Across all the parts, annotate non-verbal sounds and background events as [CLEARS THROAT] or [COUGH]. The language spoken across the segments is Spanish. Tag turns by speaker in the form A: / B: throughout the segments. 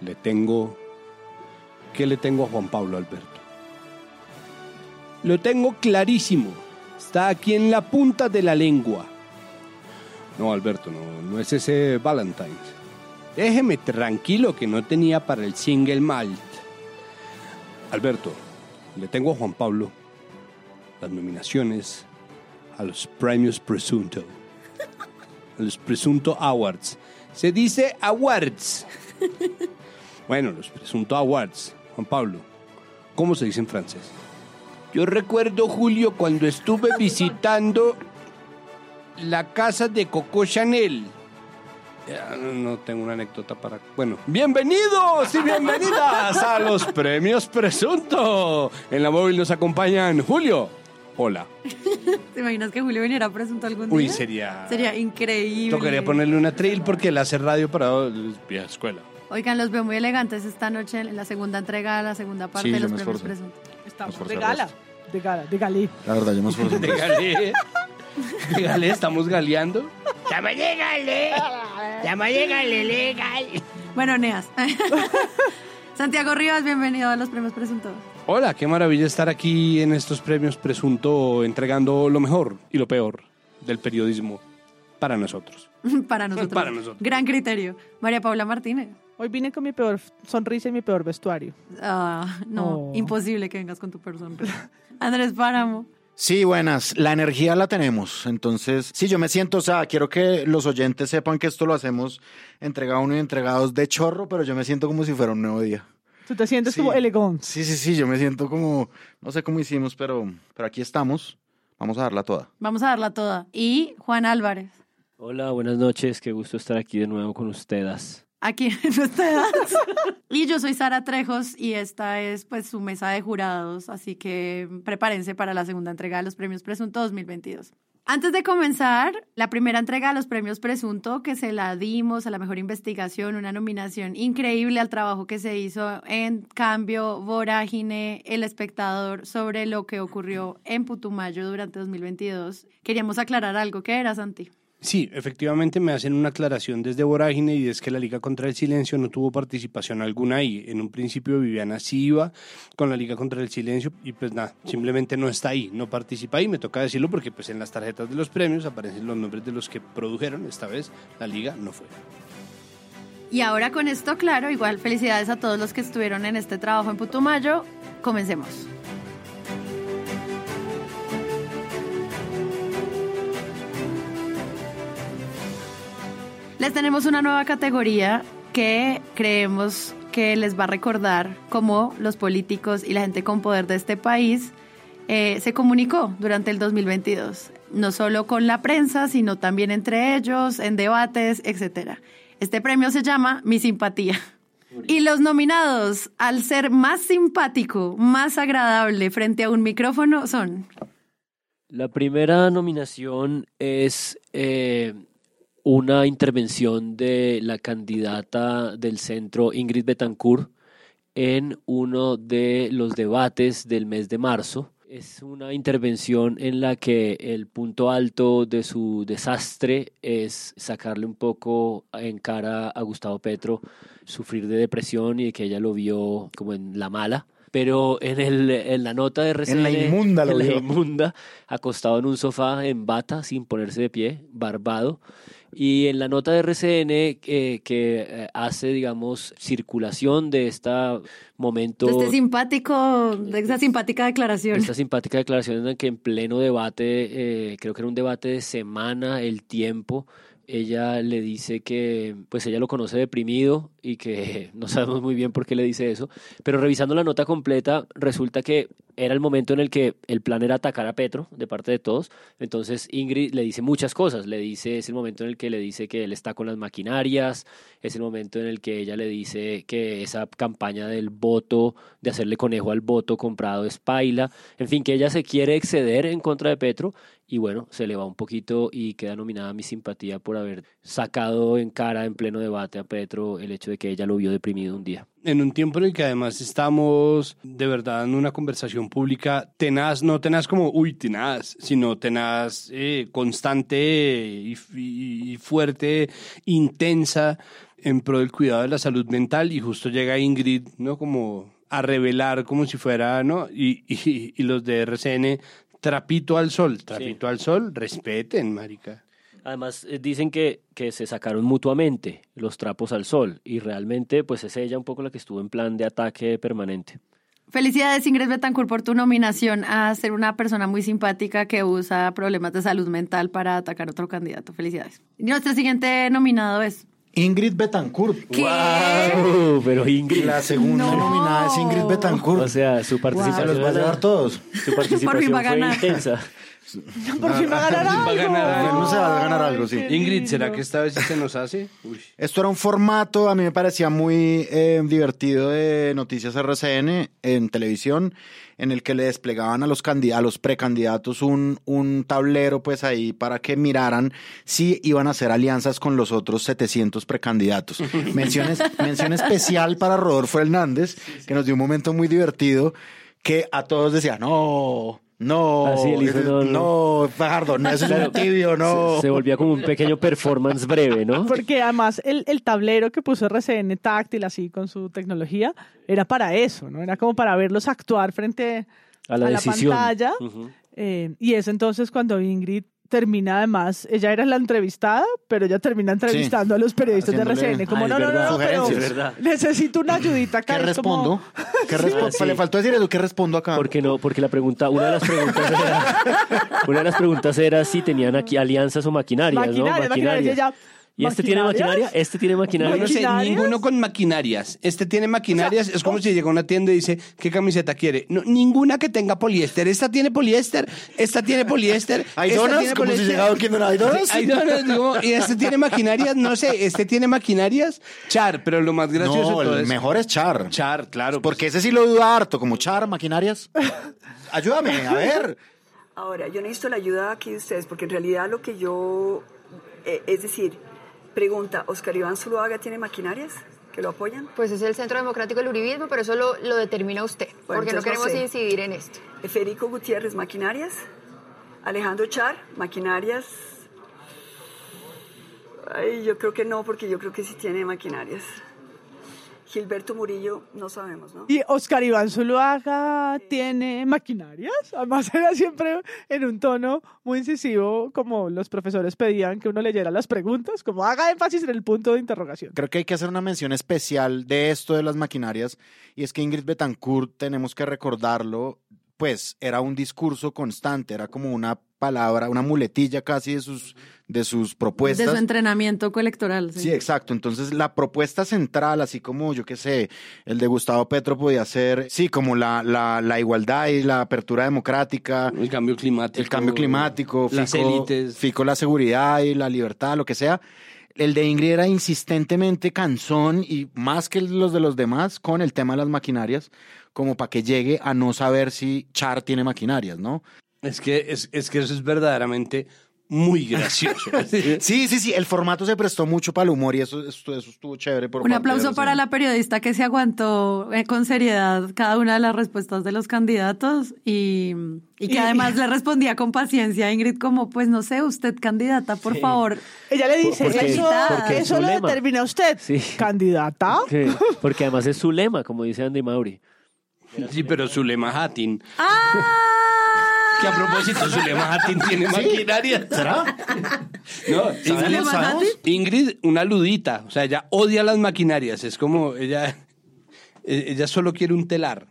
A: Le tengo... ¿Qué le tengo a Juan Pablo, Alberto? Lo tengo clarísimo. Está aquí en la punta de la lengua. No, Alberto, no, no es ese Valentine's. Déjeme tranquilo que no tenía para el single malt. Alberto, le tengo a Juan Pablo las nominaciones a los premios Presunto. A los Presunto Awards. Se dice Awards. [LAUGHS] Bueno, los Presunto Awards. Juan Pablo, ¿cómo se dice en francés? Yo recuerdo, Julio, cuando estuve [LAUGHS] visitando la casa de Coco Chanel. Ya, no, tengo una anécdota para... Bueno, bienvenidos y [LAUGHS] bienvenidas a los premios Presunto. En la móvil nos acompañan Julio. Hola.
B: ¿Te imaginas que Julio viniera a presunto algún día?
A: Uy, sería...
B: Sería increíble.
A: Tocaría ponerle una trill porque él hace radio para vieja escuela.
B: Oigan, los veo muy elegantes esta noche en la segunda entrega, la segunda parte
C: Sí,
B: de los premios presunto.
D: Estamos de gala. De gala, de galí.
C: La verdad, yo me esforcé.
A: Dígale. Dígale, estamos galeando.
B: Bueno, Neas. [LAUGHS] Santiago Rivas, bienvenido a los premios presunto.
A: Hola, qué maravilla estar aquí en estos premios Presunto entregando lo mejor y lo peor del periodismo para nosotros. [LAUGHS]
B: Para nosotros.
A: Para nosotros.
B: Gran criterio. María Paula Martínez.
D: Hoy vine con mi peor sonrisa y mi peor vestuario.
B: Ah, no,
D: Oh.
B: imposible que vengas con tu persona. Andrés Páramo.
C: Sí, buenas. La energía la tenemos. Entonces, sí, yo me siento, o sea, quiero que los oyentes sepan que esto lo hacemos entregado uno y entregados de chorro, pero yo me siento como si fuera un nuevo día.
D: Tú te sientes
C: Sí.
D: como elegón.
C: Sí, sí, sí, yo me siento como, no sé cómo hicimos, pero, pero aquí estamos. Vamos a darla toda.
B: Vamos a darla toda. Y Juan Álvarez.
E: Hola, buenas noches. Qué gusto estar aquí de nuevo con ustedes.
B: Aquí [LAUGHS] en ustedes. y yo soy Sara Trejos y esta es pues su mesa de jurados, así que prepárense para la segunda entrega de los premios Presunto 2022. Antes de comenzar, la primera entrega de los premios Presunto, que se la dimos a la mejor investigación, una nominación increíble al trabajo que se hizo en Cambio, Vorágine, El Espectador, sobre lo que ocurrió en Putumayo durante 2022. Queríamos aclarar algo. ¿Qué era, Santi?
A: Sí, efectivamente me hacen una aclaración desde Vorágine y es que la Liga contra el Silencio no tuvo participación alguna ahí. En un principio Viviana sí iba con la Liga contra el Silencio y pues nada, simplemente no está ahí, no participa ahí. Me toca decirlo porque pues en las tarjetas de los premios aparecen los nombres de los que produjeron. Esta vez la Liga no fue.
B: Y ahora con esto claro, igual felicidades a todos los que estuvieron en este trabajo en Putumayo. Comencemos. Les tenemos una nueva categoría que creemos que les va a recordar cómo los políticos y la gente con poder de este país eh, se comunicó durante el 2022, no solo con la prensa, sino también entre ellos, en debates, etcétera. Este premio se llama Mi Simpatía. Y los nominados al ser más simpático, más agradable frente a un micrófono son
E: La primera nominación es eh, una intervención de la candidata del centro Ingrid Betancourt en uno de los debates del mes de marzo. Es una intervención en la que el punto alto de su desastre es sacarle un poco en cara a Gustavo Petro sufrir de depresión y de que ella lo vio como en la mala. Pero en, el, en la nota de RCN...
C: En la inmunda lo
E: en la inmunda, acostado en un sofá en bata, sin ponerse de pie, barbado. Y en la nota de RCN eh, que eh, hace, digamos, circulación de este momento,
B: de este simpático, de esa simpática declaración.
E: esta simpática declaración en la que en pleno debate, eh, creo que era un debate de semana, el tiempo, ella le dice que pues ella lo conoce deprimido y que [LAUGHS] no sabemos muy bien por qué le dice eso, pero revisando la nota completa resulta que era el momento en el que el plan era atacar a Petro de parte de todos, entonces Ingrid le dice muchas cosas, le dice, es el momento en el que le dice que él está con las maquinarias, es el momento en el que ella le dice que esa campaña del voto, de hacerle conejo al voto comprado es paila, en fin, que ella se quiere exceder en contra de Petro y bueno, se le va un poquito y queda nominada mi simpatía por haber sacado en cara en pleno debate a Petro el hecho de que ella lo vio deprimido un día.
A: En un tiempo en el que además estamos de verdad en una conversación pública tenaz, no tenaz como, uy, tenaz, sino tenaz, eh, constante y, fuerte, intensa, en pro del cuidado de la salud mental y justo llega Ingrid, ¿no? Como a revelar como si fuera, ¿no? Y, y, y los de RCN, trapito al sol, trapito al sol, respeten, marica.
E: Además, eh, dicen que, que se sacaron mutuamente los trapos al sol y realmente pues es ella un poco la que estuvo en plan de ataque permanente.
B: Felicidades Ingrid Betancourt por tu nominación a ser una persona muy simpática que usa problemas de salud mental para atacar a otro candidato. Felicidades. Y nuestro siguiente nominado es...
C: Ingrid Betancourt.
B: ¿Qué?
E: Uh, pero Ingrid,
C: La segunda
B: No.
C: nominada es Ingrid Betancourt.
E: o sea, su
C: Se
E: participación,
C: los va a llevar todos.
E: su participación
B: Por fin va a
E: fue
B: ganar.
E: intensa. [LAUGHS]
D: Por fin va a ganar
A: Va a
D: algo.
A: ganar
C: algo. Se va a ganar algo, sí.
A: Ingrid, ¿será que esta vez se nos hace? Uy.
C: Esto era un formato, a mí me parecía muy eh, divertido de Noticias RCN en televisión, en el que le desplegaban a los, a los precandidatos un, un tablero pues ahí para que miraran si iban a hacer alianzas con los otros 700 precandidatos. [LAUGHS] Menciones, mención especial para Rodolfo Hernández, que nos dio un momento muy divertido, que a todos decía, no... No,
E: sí, él hizo, no, no.
C: no, Fajardo, no, eso es un tibio, no.
E: Se, se volvía como un pequeño performance breve, ¿no?
D: Porque además el, el tablero que puso RCN táctil así con su tecnología era para eso, ¿no? Era como para verlos actuar frente
E: A la
D: a la
E: decisión.
D: pantalla. Eh, y es entonces cuando Ingrid termina además, ella era la entrevistada, pero ella termina entrevistando a los periodistas de RCN. Como no, no,
E: verdad,
D: no, pero necesito una ayudita acá.
C: ¿Qué
D: como-
C: respondo? ¿Qué respondo?
E: Sí.
C: Le faltó decir eso, ¿qué respondo acá?
E: Porque no, porque la pregunta, una de las preguntas era, [LAUGHS] una de las preguntas era si tenían aquí alianzas o maquinarias,
D: Maquinaria,
E: ¿no?
D: maquinaria, ella,
E: ¿Y este tiene maquinaria? ¿Este tiene maquinaria?
A: no sé, ninguno con maquinarias. Este tiene maquinarias. es como si llega a una tienda y dice, ¿qué camiseta quiere? No, ninguna que tenga poliéster. Esta tiene poliéster, esta tiene poliéster. [LAUGHS]
C: ¿Hay
A: esta
C: donas?
A: tiene
C: Como si llegaba aquí no hay donas.
A: Hay donas, y este tiene maquinarias, no sé, este tiene maquinarias, Char, pero lo más gracioso
C: No,
A: de todo
C: el
A: es-
C: mejor es Char.
A: Char, claro.
C: Porque ese sí lo duda harto, como Char, maquinarias. [LAUGHS] Ayúdame, a ver.
F: Ahora, yo necesito la ayuda aquí de ustedes, porque en realidad lo que yo, eh, es decir, pregunta, ¿Oscar Iván Zuluaga tiene maquinarias que lo apoyan?
G: Pues es el Centro Democrático del Uribismo, pero eso lo, lo determina usted,
F: Bueno,
G: porque no queremos incidir en esto.
F: Federico Gutiérrez, maquinarias. Alejandro Char, maquinarias. Ay, yo creo que no, porque yo creo que sí tiene maquinarias. Gilberto Murillo, no sabemos, ¿no?
D: Y Oscar Iván Zuluaga tiene maquinarias. Además era siempre en un tono muy incisivo, como los profesores pedían que uno leyera las preguntas, como haga énfasis en el punto de interrogación.
C: Creo que hay que hacer una mención especial de esto de las maquinarias. Y es que Ingrid Betancourt, tenemos que recordarlo, pues era un discurso constante, era como una palabra, una muletilla casi de sus, de sus
B: De
C: propuestas.
B: su entrenamiento coelectoral.
C: Sí, exacto. Entonces, la propuesta central, así como yo qué sé, el de Gustavo Petro podía ser, sí, como la, la, la igualdad y la apertura democrática,
A: El cambio climático.
C: el cambio climático,
A: Las
C: Fico,
A: élites.
C: Fico la seguridad y la libertad, lo que sea. El de Ingrid era insistentemente cansón y más que los de los demás con el tema de las maquinarias, como para que llegue a no saber si Char tiene maquinarias, ¿no?
A: Es que, es, es que eso es verdaderamente muy gracioso. [LAUGHS]
C: Sí, sí, sí, el formato se prestó mucho para el humor y eso, eso, eso estuvo chévere. Por
B: Un aplauso para la periodista que se aguantó eh, con seriedad cada una de las respuestas de los candidatos y, y que además le respondía con paciencia a Ingrid como, pues no sé, usted candidata, por favor.
D: Ella le dice,
E: Porque-
D: eso,
E: porque
D: lo
E: lema.
D: determina usted,
E: Sí.
D: candidata.
E: Que- porque además es su lema, como dice Andy Mauri.
A: Sí, pero Zulema Hattin.
B: ¡Ah!
A: Que a propósito, Zulema Hattin tiene [LAUGHS] maquinaria.
C: ¿Será?
A: No,
B: ¿Zulema
A: Ingrid? Ingrid, una ludita. O sea, ella odia las maquinarias. Es como ella. [LAUGHS] Ella solo quiere un telar.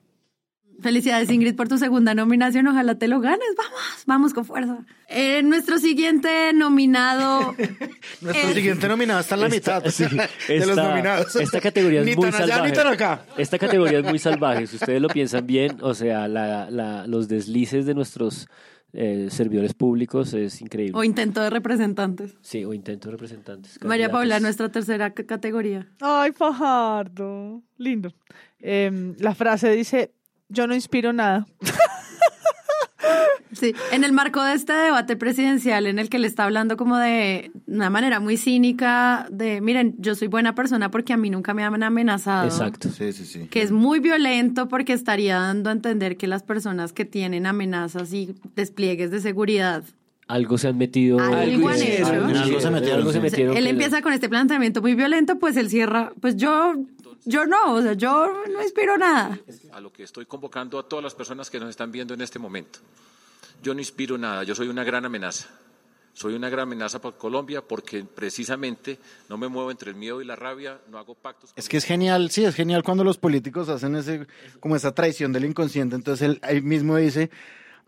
B: Felicidades Ingrid por tu segunda nominación, ojalá te lo ganes, vamos, vamos con fuerza. Eh, nuestro siguiente nominado... [LAUGHS]
C: Nuestro
B: es-
C: siguiente nominado está en la
E: Esta-
C: mitad
E: sí, [LAUGHS]
C: de los nominados.
E: Esta categoría es
C: ni
E: muy
C: tan allá
E: salvaje.
C: ni tan acá.
E: Esta categoría es muy [LAUGHS] salvaje. Si ustedes lo piensan bien, o sea, la- la- los deslices de nuestros eh, servidores públicos es increíble.
B: O intento de representantes.
E: Sí, o intento de representantes.
B: María
E: candidatos.
B: Paula, nuestra tercera categoría.
D: Ay, Fajardo. Lindo. Em, la frase dice, yo no inspiro nada. [LAUGHS]
B: Sí, en el marco de este debate presidencial en el que le está hablando como de una manera muy cínica de, miren, yo soy buena persona porque a mí nunca me han amenazado.
E: Exacto.
C: Sí, sí, sí.
B: Que es muy violento porque estaría dando a entender que las personas que tienen amenazas y despliegues de seguridad
E: algo se han metido.
B: Algo han hecho.
E: algo
C: En algo se metieron,
E: algo se metieron
B: él empieza con este planteamiento muy violento, pues él cierra, pues yo, yo no, o sea, yo no inspiro nada.
H: a lo que estoy convocando a todas las personas que nos están viendo en este momento. Yo no inspiro nada, yo soy una gran amenaza. Soy una gran amenaza para Colombia porque precisamente no me muevo entre el miedo y la rabia, no hago pactos.
C: Es que es genial, sí, es genial cuando los políticos hacen ese, como esa traición del inconsciente. Entonces él, él mismo dice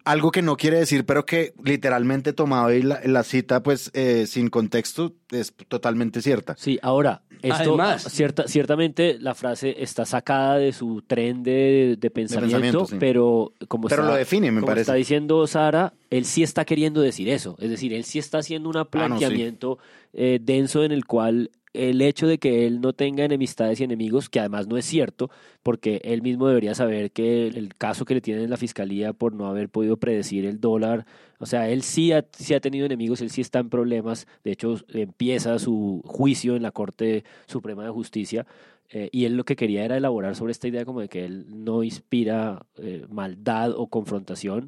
C: algo que no quiere decir, pero que literalmente tomado y la, la cita, pues eh, sin contexto, es totalmente cierta.
E: Sí, ahora, esto
A: Además-
E: cierta, ciertamente la frase está sacada de su tren de, de pensamiento,
C: pensamiento, sí.
E: pero como,
C: Pero
E: está,
C: lo define, me
E: como
C: parece.
E: está diciendo Sara, él sí está queriendo decir eso. Es decir, él sí está haciendo un
C: Ah, no, sí.
E: planteamiento eh, denso en el cual el hecho de que él no tenga enemistades y enemigos, que además no es cierto, porque él mismo debería saber que el, caso que le tienen en la fiscalía por no haber podido predecir el dólar, o sea, él sí ha, sí ha tenido enemigos, él sí está en problemas, de hecho empieza su juicio en la Corte Suprema de Justicia, eh, y él lo que quería era elaborar sobre esta idea como de que él no inspira eh, maldad o confrontación,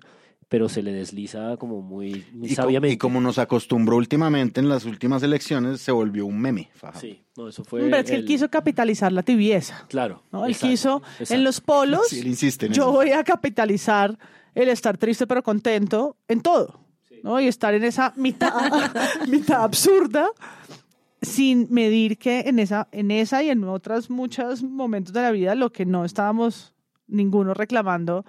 E: pero se le desliza como muy, muy
C: Y, co-
E: sabiamente.
C: y como nos acostumbró últimamente en las últimas elecciones, se volvió un meme. Fajardo.
E: Sí, no, eso fue...
D: Pero es que él
E: el-
D: quiso capitalizar la tibieza.
E: Claro.
D: ¿no? Él
E: exacto,
D: quiso,
E: exacto.
D: en los polos,
C: Sí, él insiste en
D: yo
C: eso.
D: voy a capitalizar el estar triste pero contento en todo. ¿no? Y estar en esa mitad, [LAUGHS] mitad absurda sin medir que en esa, en esa y en otros muchos momentos de la vida lo que no estábamos ninguno reclamando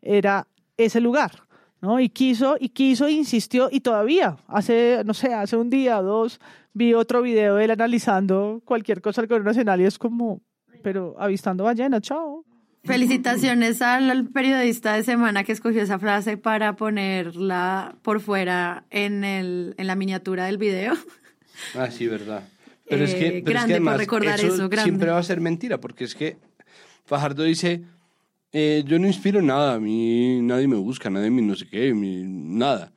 D: era ese lugar. ¿No? Y quiso, y quiso, insistió, y todavía, hace, no sé, hace un día o dos, vi otro video de él analizando cualquier cosa del gobierno nacional y es como, pero avistando ballenas, chao.
B: Felicitaciones al, periodista de semana que escogió esa frase para ponerla por fuera en, el, en la miniatura del video.
A: Ah, sí, verdad. Pero es
B: Eh,
A: que, pero es que
B: grande por
A: además
B: recordar eso, grande.
A: siempre va a ser mentira, porque es que Fajardo dice, eh, yo no inspiro nada, a mí nadie me busca, nadie me no sé qué, mi- nada.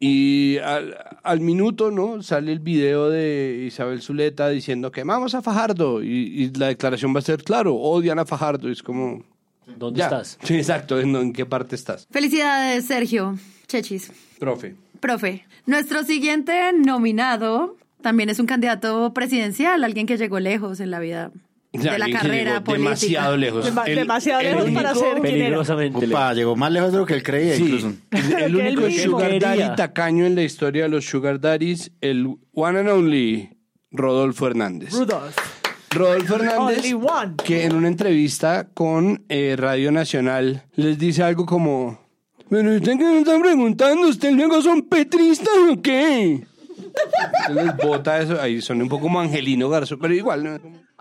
A: Y al, al minuto, ¿no? Sale el video de Isabel Zuleta diciendo que vamos a Fajardo y, y la declaración va a ser, claro, odian a Fajardo. Y es como...
E: ¿Dónde
A: ya.
E: estás?
A: Sí, exacto, ¿en, en qué parte estás?
B: Felicidades, Sergio Chechis.
A: Profe.
B: Profe, nuestro siguiente nominado también es un candidato presidencial, alguien que llegó lejos en la vida
A: Ya,
B: de la carrera
A: llegó
B: política.
A: Demasiado lejos.
D: Dema-
A: El-
D: demasiado
A: el
D: lejos para ser.
E: Peligrosamente.
C: Opa, llegó más lejos de lo que él creía
A: Sí,
C: incluso.
A: el, [LAUGHS] único sugar daddy tacaño en la historia de los sugar daddies, el one and only Rodolfo Hernández.
D: Rudolph.
A: Rodolfo Hernández, que en una entrevista con eh, Radio Nacional les dice algo como, pero usted que me está preguntando, ¿usted luego son petristas o qué? Se les bota eso, ahí son un poco como Angelino Garzo, pero igual, ¿no?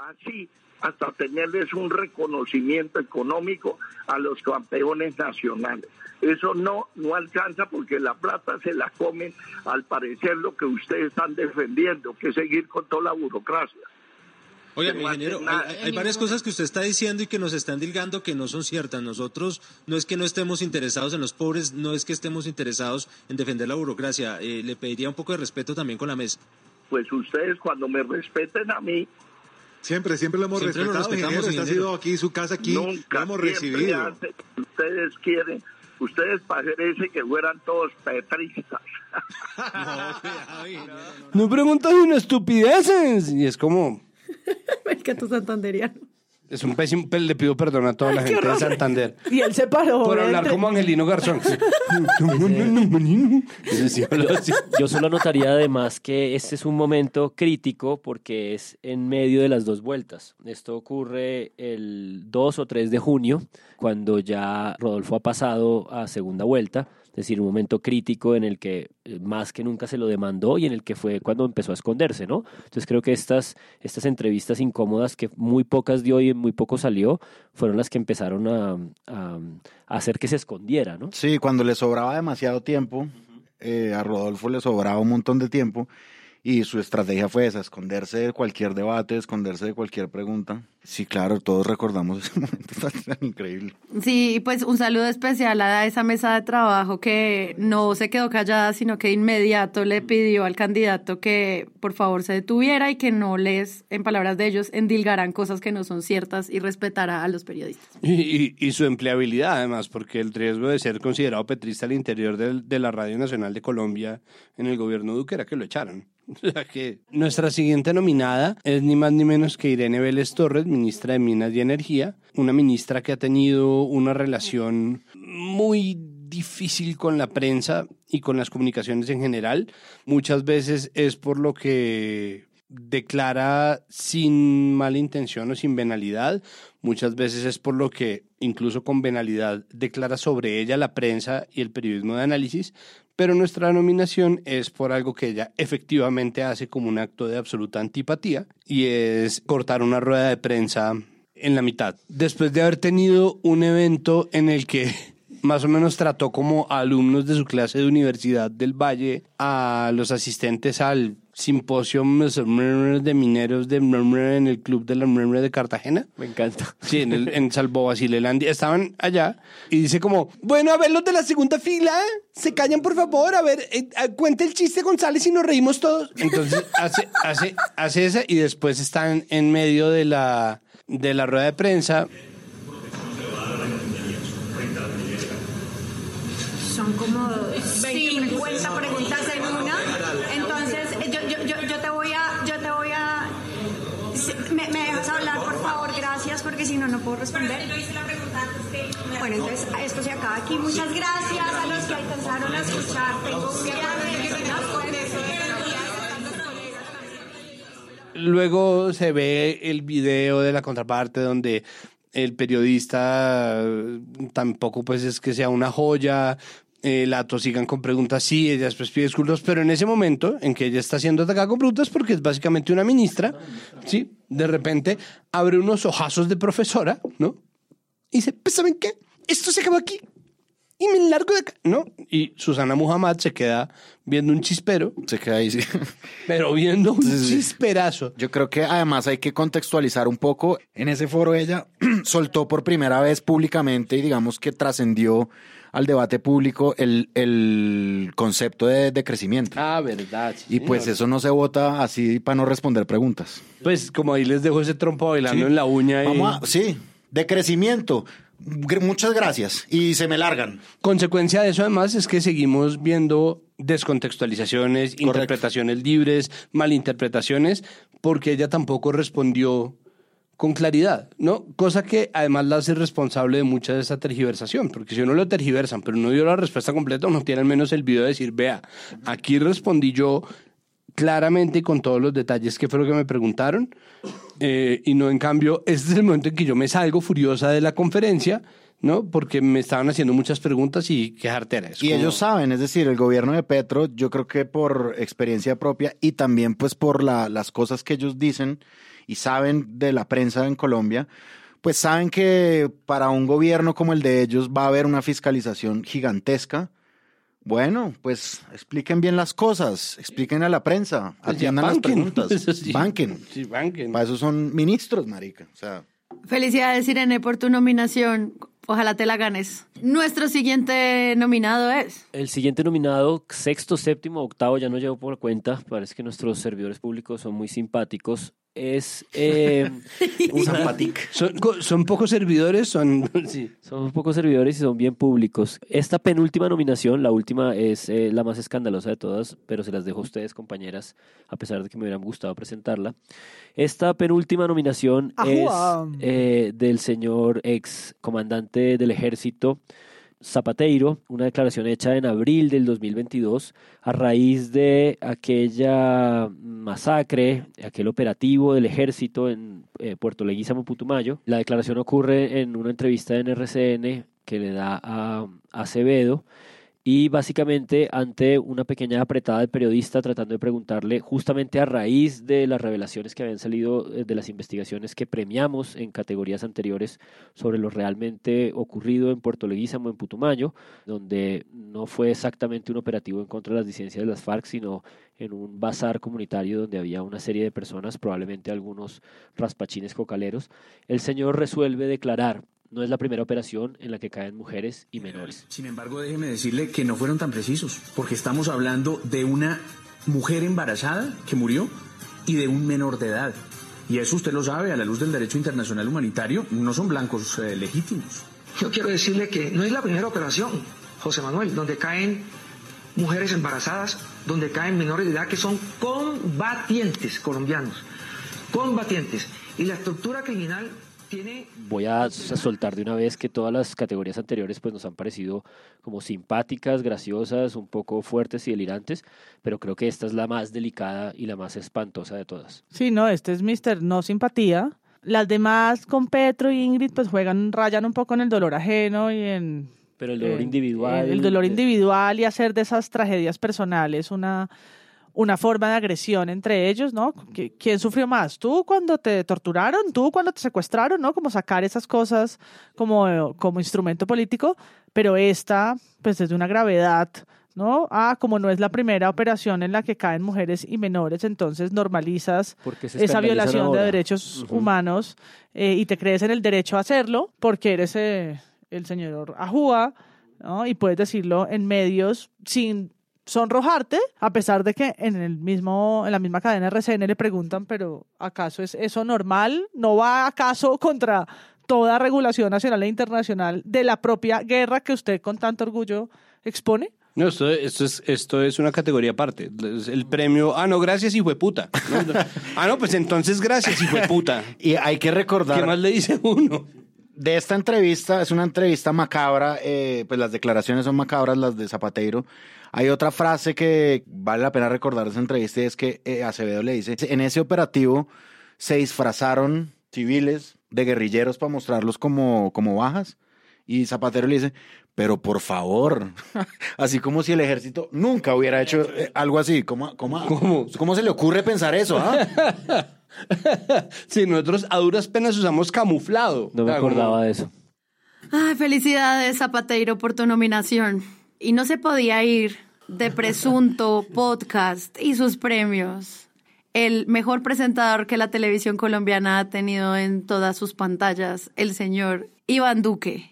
I: Así hasta tenerles un reconocimiento económico a los campeones nacionales. Eso no, no alcanza porque la plata se la comen al parecer lo que ustedes están defendiendo, que es seguir con toda la burocracia.
J: Oiga, mi ingeniero, hay varias cosas que usted está diciendo y que nos están dilgando que no son ciertas. Nosotros no es que no estemos interesados en los pobres, no es que estemos interesados en defender la burocracia. Eh, le pediría un poco de respeto también con la mesa.
I: Pues ustedes cuando me respeten a mí,
K: Siempre, siempre lo hemos
J: Siempre lo
K: respetado,
J: respetamos,
K: ingeniero. Ha sido aquí su casa, aquí lo
I: nunca
K: hemos recibido.
I: lo ustedes quieren. Ustedes parece que fueran todos petristas.
J: No.
A: No preguntas una estupideces. Y es como, [LAUGHS]
B: El gato santanderiano.
A: Es un pésimo, le pido perdón a toda la
B: Ay, qué
A: gente de
B: horror.
A: Santander. [LAUGHS]
D: Y él se paró.
A: Por hablar
D: entre-
A: como Angelino Garzón. Ese [LAUGHS] sí habló así.
E: Yo solo anotaría además que este es un momento crítico porque es en medio de las dos vueltas. Esto ocurre el 2 o 3 de junio, cuando ya Rodolfo ha pasado a segunda vuelta. Es decir, un momento crítico en el que eh, más que nunca se lo demandó y en el que fue cuando empezó a esconderse, ¿no? Entonces creo que estas, estas entrevistas incómodas que muy pocas dio y muy poco salió, fueron las que empezaron a, a- a hacer que se escondiera, ¿no?
C: Sí, cuando le sobraba demasiado tiempo, eh, a Rodolfo le sobraba un montón de tiempo, Y su estrategia fue esa, esconderse de cualquier debate, esconderse de cualquier pregunta. Sí, claro, todos recordamos [LAUGHS] ese momento tan, increíble.
B: Sí, pues un saludo especial a esa mesa de trabajo que no se quedó callada, sino que de inmediato le pidió al candidato que por favor se detuviera y que no les, en palabras de ellos, endilgaran cosas que no son ciertas y respetara a los periodistas.
A: Y, y- y su empleabilidad, además, porque el riesgo de ser considerado petrista al interior del- de la Radio Nacional de Colombia en el gobierno Duque era que lo echaran. [LAUGHS] Que nuestra siguiente nominada es ni más ni menos que Irene Vélez Torres, ministra de Minas y Energía, una ministra que ha tenido una relación muy difícil con la prensa y con las comunicaciones en general. Muchas veces es por lo que declara sin mala intención o sin venalidad. Muchas veces es por lo que, incluso con venalidad, declara sobre ella la prensa y el periodismo de análisis. Pero nuestra nominación es por algo que ella efectivamente hace como un acto de absoluta antipatía y es cortar una rueda de prensa en la mitad. Después de haber tenido un evento en el que más o menos trató como alumnos de su clase de Universidad del Valle a los asistentes al simposio de mineros de en el club de la de Cartagena.
E: Me encanta.
A: Sí, en, el, en Salvo Basilelandia. Estaban allá y dice como, bueno, a ver los de la segunda fila, se callan por favor, a ver, eh, eh, cuenta el chiste González y nos reímos todos. Entonces hace, hace, hace esa y después están en medio de la, de la rueda de prensa
L: Son como 50 preguntas en una. Entonces, eh, yo, yo, yo, yo te voy a, yo te voy a, si- me, me dejas hablar, por favor, gracias, porque si no, no puedo responder. Bueno, entonces esto se acaba aquí. Muchas gracias a los que alcanzaron a escuchar. Tengo
A: Luego se ve el video de la contraparte donde el periodista eh, tampoco pues es que sea una joya, eh, la atosigan con preguntas, sí, ella después pide disculpas, pero en ese momento en que ella está siendo atacada con preguntas porque es básicamente una ministra, sí, de repente abre unos ojazos de profesora, ¿no? Y dice, pues ¿saben qué? Esto se acabó aquí y me largo de acá, ¿no? Y Susana Muhammad se queda viendo un chispero.
C: Se queda ahí, sí.
A: Pero viendo un
C: Sí, sí.
A: chisperazo.
C: Yo creo que además hay que contextualizar un poco. En ese foro ella [CLEARS THROAT] soltó por primera vez públicamente y digamos que trascendió al debate público el, el concepto de, de crecimiento.
A: Ah, verdad.
C: y pues eso no se vota así para no responder preguntas.
A: Pues como ahí les dejo ese trompo bailando en la uña. y-
C: Vamos a- sí, de crecimiento. Muchas gracias. Y se me largan.
A: Consecuencia de eso además es que seguimos viendo descontextualizaciones, interpretaciones libres, malinterpretaciones, porque ella tampoco respondió con claridad, ¿no? Cosa que además la hace responsable de mucha de esa tergiversación, porque si uno lo tergiversan, pero no dio la respuesta completa, uno tiene al menos el video de decir, vea, aquí respondí yo claramente y con todos los detalles que fue lo que me preguntaron, eh, y no en cambio, este es el momento en que yo me salgo furiosa de la conferencia, ¿no? Porque me estaban haciendo muchas preguntas y qué jartera. Es
C: Y
A: como-
C: ellos saben, es decir, el gobierno de Petro, yo creo que por experiencia propia y también pues por la- las cosas que ellos dicen y saben de la prensa en Colombia, pues saben que para un gobierno como el de ellos va a haber una fiscalización gigantesca. Bueno, pues expliquen bien las cosas, expliquen a la prensa,
A: Pues
C: atiendan las preguntas, [LAUGHS]
A: sí.
C: banquen.
A: Sí, banquen.
C: Para eso son ministros, marica. O sea,
B: Felicidades, Irene, por tu nominación. Ojalá te la ganes. Nuestro siguiente nominado es.
E: El siguiente nominado, sexto, séptimo, octavo, ya no llevo por cuenta, parece que nuestros servidores públicos son muy simpáticos, es... eh, [LAUGHS]
A: Son, co- son pocos servidores, son... [LAUGHS] sí.
E: Son pocos servidores y son bien públicos. Esta penúltima nominación, la última, es eh, la más escandalosa de todas, pero se las dejo a ustedes, compañeras, a pesar de que me hubieran gustado presentarla. Esta penúltima nominación
D: Ajua.
E: es eh, del señor ex comandante del ejército Zapateiro, una declaración hecha en abril del 2022 a raíz de aquella masacre, aquel operativo del ejército en eh, Puerto Leguízamo, Putumayo. La declaración ocurre en una entrevista en RCN que le da a, a Acevedo y básicamente ante una pequeña apretada del periodista tratando de preguntarle justamente a raíz de las revelaciones que habían salido eh, de las investigaciones que premiamos en categorías anteriores sobre lo realmente ocurrido en Puerto Leguízamo, en Putumayo, donde no fue exactamente un operativo en contra de las disidencias de las FARC, sino en un bazar comunitario donde había una serie de personas, probablemente algunos raspachines cocaleros, el señor resuelve declarar no es la primera operación en la que caen mujeres y menores.
M: Sin embargo, déjeme decirle que no fueron tan precisos, porque estamos hablando de una mujer embarazada que murió y de un menor de edad. Y eso usted lo sabe, a la luz del derecho internacional humanitario, no son blancos eh, legítimos.
N: Yo quiero decirle que no es la primera operación, José Manuel, donde caen mujeres embarazadas, donde caen menores de edad que son combatientes colombianos, combatientes. Y la estructura criminal.
E: Voy a soltar de una vez que todas las categorías anteriores pues nos han parecido como simpáticas, graciosas, un poco fuertes y delirantes, pero creo que esta es la más delicada y la más espantosa de todas.
D: Sí, no, este es Mr. No Simpatía. Las demás con Petro y Ingrid pues juegan, rayan un poco en el dolor ajeno y en...
E: Pero el dolor
D: en-
E: individual...
D: El dolor individual y hacer de esas tragedias personales una, una forma de agresión entre ellos, ¿no? ¿Qui- ¿Quién sufrió más? ¿Tú cuando te torturaron? ¿Tú cuando te secuestraron? ¿No? Como sacar esas cosas como, como instrumento político, pero esta, pues desde una gravedad, ¿no? Ah, como no es la primera operación en la que caen mujeres y menores, entonces normalizas esa violación
E: ahora.
D: de derechos
E: Ujú.
D: humanos eh, y te crees en el derecho a hacerlo porque eres eh, el señor Ajúa, ¿no? Y puedes decirlo en medios sin sonrojarte, a pesar de que en el mismo en la misma cadena RCN le preguntan, pero ¿acaso es eso normal? ¿No va acaso contra toda regulación nacional e internacional de la propia guerra que usted con tanto orgullo expone?
A: No, esto, esto, es, esto es una categoría aparte. El premio. Ah, no, gracias, hijo de puta. No, no. Ah, no, pues entonces gracias, hijo de puta. [LAUGHS]
C: Y hay que recordar.
A: ¿Qué más le dice uno?
C: De esta entrevista, es una entrevista macabra, eh, pues las declaraciones son macabras, las de Zapateiro. Hay otra frase que vale la pena recordar de esa entrevista y es que eh, Acevedo le dice, en ese operativo se disfrazaron civiles de guerrilleros para mostrarlos como, como bajas. Y Zapatero le dice, pero por favor, [LAUGHS] así como si el ejército nunca hubiera hecho eh, algo así. ¿Cómo, cómo, ¿Cómo se le ocurre pensar eso? ah? [LAUGHS]
A: Sí, nosotros a duras penas usamos camuflado.
E: No me acordaba de eso.
B: Ay, felicidades, Zapateiro, por tu nominación. Y no se podía ir de presunto [LAUGHS] podcast y sus premios. El mejor presentador que la televisión colombiana ha tenido en todas sus pantallas, el señor Iván Duque,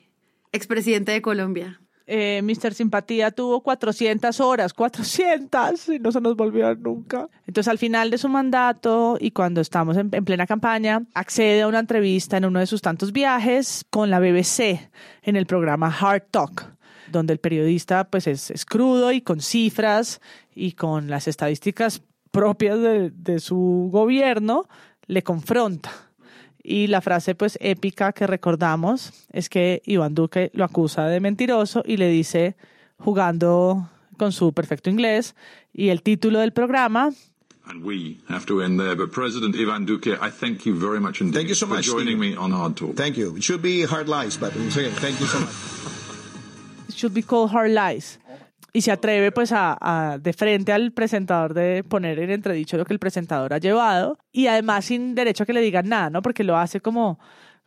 B: expresidente de Colombia.
D: Eh, Mr. Simpatía tuvo 400 horas, 400, y no se nos volvió nunca. Entonces, al final de su mandato y cuando estamos en, en plena campaña, accede a una entrevista en uno de sus tantos viajes con la BBC en el programa Hard Talk, donde el periodista pues es, es crudo y con cifras y con las estadísticas propias de, de su gobierno, le confronta. Y la frase pues épica que recordamos es que Iván Duque lo acusa de mentiroso y le dice, jugando con su perfecto inglés, y el título del programa,
O: And we have to end there. But President Ivan Duque, I thank you very much indeed
K: Thank you so
O: for
K: much,
O: joining
K: Stephen.
O: me on Hard Talk.
K: Thank you. It should be hard lies, but. Thank you so much.
D: Should be called hard lies. Y se atreve pues a, a- de frente al presentador de poner en entredicho lo que el presentador ha llevado y además sin derecho a que le digan nada, ¿no? Porque lo hace como,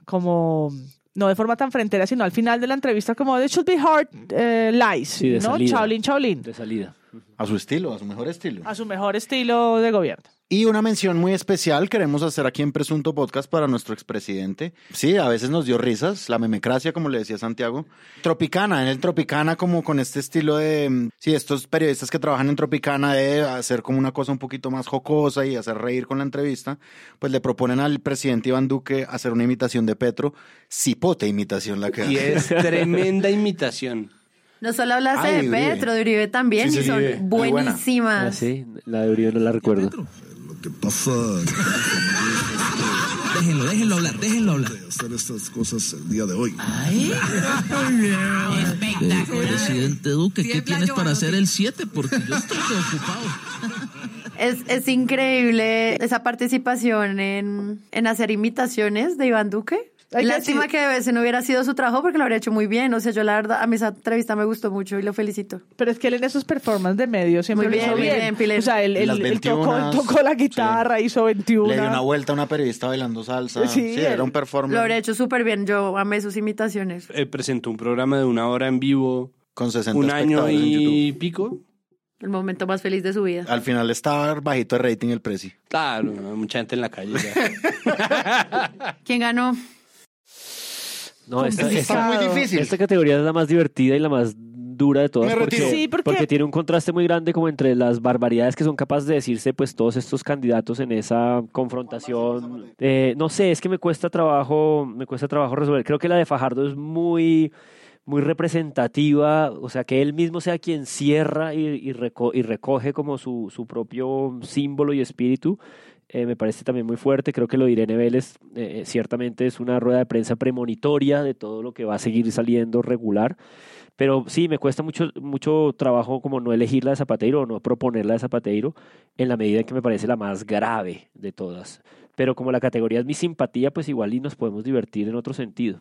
D: como no de forma tan frentera, sino al final de la entrevista como it should be hard eh, lies,
E: Sí, de
D: ¿no?
E: salida.
D: Chaolin, Chaolin.
E: De salida.
C: A su estilo, a su mejor estilo.
D: A su mejor estilo de gobierno.
C: Y una mención muy especial queremos hacer aquí en Presunto Podcast para nuestro expresidente. Sí, a veces nos dio risas, la memecracia, como le decía Santiago. Tropicana, en el Tropicana, como con este estilo de, mm, sí, estos periodistas que trabajan en Tropicana de hacer como una cosa un poquito más jocosa y hacer reír con la entrevista, pues le proponen al presidente Iván Duque hacer una imitación de Petro. Cipote imitación la que
A: Y
C: hace.
A: es [LAUGHS] tremenda imitación.
B: No solo hablaste
C: Ay,
B: de
C: Uribe.
B: Petro, de Uribe también,
C: Sí,
B: y son
C: Uribe.
B: Buenísimas.
E: Ah, sí, la de Uribe no la recuerdo.
K: ¿Qué pasa?
P: Déjenlo, déjenlo hablar, déjenlo hablar.
K: hacer estas cosas el día de hoy.
P: Eh, presidente Duque, ¿qué tienes para hacer el 7? Porque yo estoy preocupado.
B: Es, es increíble esa participación en, en hacer imitaciones de Iván Duque.
D: Que
B: Lástima que ese no hubiera sido su trabajo porque lo habría hecho muy bien. O sea, yo la verdad, a mí esa entrevista me gustó mucho y lo felicito.
D: Pero es que él en esos performances de medio siempre
B: Muy
D: lo hizo
B: bien, muy
D: bien.
B: bien.
D: O sea, él, él-
C: Las
D: él tocó,
C: 21,
D: tocó la guitarra, hizo 21.
C: Le dio una vuelta a una periodista bailando salsa.
D: Sí,
C: Sí, era un
B: Lo
C: performance
B: habría hecho súper bien. Yo amé sus imitaciones.
A: Eh, presentó un programa de una hora en vivo,
C: con 60
A: un año
C: espectadores en YouTube.
A: y pico.
B: El momento más feliz de su vida.
C: Al final estaba bajito de rating el Prezi.
A: Claro, mucha gente en la calle. ya. [LAUGHS]
B: ¿Quién ganó?
E: No, esta,
C: Está
E: esta-
C: muy difícil.
E: esta categoría es la más divertida y la más dura de todas
C: Me
E: porque,
C: retiro.
D: Sí, porque-
E: tiene un contraste muy grande como entre las barbaridades que son capaces de decirse pues todos estos candidatos en esa confrontación. Eh, no sé, es que me cuesta trabajo, me cuesta trabajo resolver. Creo que la de Fajardo es muy muy representativa, o sea, que él mismo sea quien cierra y, y reco- y recoge como su, su propio símbolo y espíritu, eh, me parece también muy fuerte. Creo que lo de Irene Vélez eh, ciertamente es una rueda de prensa premonitoria de todo lo que va a seguir saliendo regular. Pero sí, me cuesta mucho, mucho trabajo como no elegir la de Zapateiro o no proponerla de Zapateiro en la medida en que me parece la más grave de todas. Pero como la categoría es mi simpatía, pues igual y nos podemos divertir en otro sentido.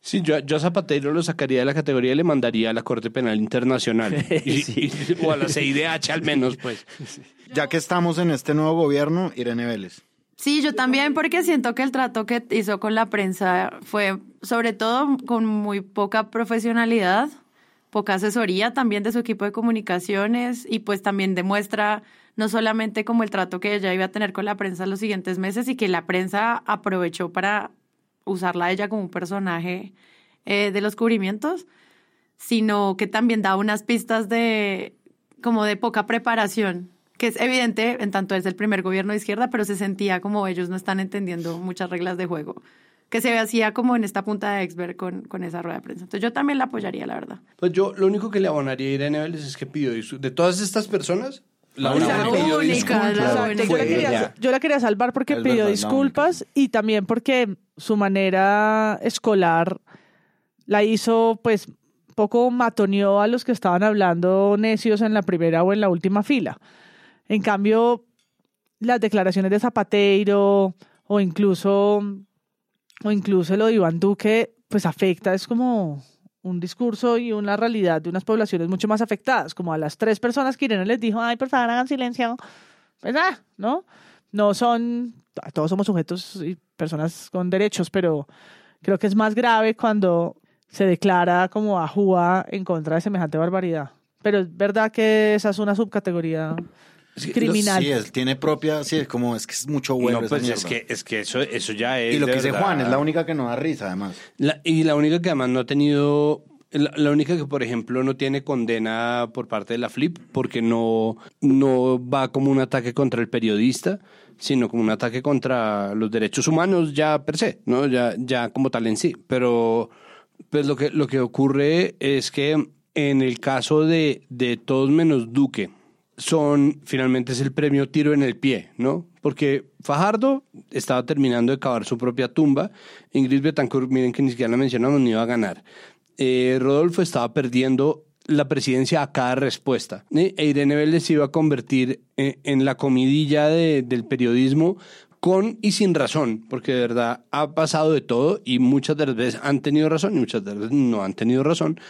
A: Sí, yo, yo a Zapatero lo sacaría de la categoría y le mandaría a la Corte Penal Internacional. [LAUGHS] Y-
E: Sí.
A: y- o a la CIDH al menos, pues. [LAUGHS]
C: Ya que estamos en este nuevo gobierno, Irene Vélez.
B: Sí, yo también, porque siento que el trato que hizo con la prensa fue, sobre todo, con muy poca profesionalidad, poca asesoría también de su equipo de comunicaciones y pues también demuestra no solamente como el trato que ella iba a tener con la prensa los siguientes meses y que la prensa aprovechó para usarla a ella como un personaje eh, de los cubrimientos, sino que también da unas pistas de como de poca preparación, que es evidente en tanto es el primer gobierno de izquierda, pero se sentía como ellos no están entendiendo muchas reglas de juego, que se hacía como en esta punta de expert con, con esa rueda de prensa. Entonces yo también la apoyaría, la verdad.
A: Pues yo lo único que le abonaría a Irene Vélez es que pidió. De todas estas personas, la
C: La
A: única
B: la
D: yo, la quería, yo la quería salvar porque
C: Es
D: pidió
C: verdad,
D: disculpas y también porque su manera escolar la hizo, pues, poco matoneó a los que estaban hablando necios en la primera o en la última fila. En cambio, las declaraciones de Zapateiro o incluso, o incluso lo de Iván Duque, pues afecta, es como un discurso y una realidad de unas poblaciones mucho más afectadas, como a las tres personas que Irene les dijo, ay, por favor, hagan silencio. Pues ah, ¿no? No son, todos somos sujetos y personas con derechos, pero creo que es más grave cuando se declara como ajúa en contra de semejante barbaridad. Pero es verdad que esa es una subcategoría criminal.
C: Sí, él tiene propia, sí, es como, es que es mucho bueno
A: No, pues es que, es que eso, eso ya es.
C: Y lo que dice
A: verdad.
C: Juan, es la única que no da risa, además.
A: La- y la única que además no ha tenido, la, la única que por ejemplo no tiene condena por parte de la Flip, porque no, no va como un ataque contra el periodista, sino como un ataque contra los derechos humanos ya per se, ¿no? Ya, ya como tal en sí. Pero pues lo que, lo que ocurre es que en el caso de, de todos menos Duque, son, finalmente es el premio tiro en el pie, ¿no? Porque Fajardo estaba terminando de cavar su propia tumba. Ingrid Betancourt, miren que ni siquiera la mencionamos, ni iba a ganar. Eh, Rodolfo estaba perdiendo la presidencia a cada respuesta. E Irene Vélez se iba a convertir eh, en la comidilla de- del periodismo con y sin razón, porque de verdad ha pasado de todo y muchas de las veces han tenido razón y muchas de las veces no han tenido razón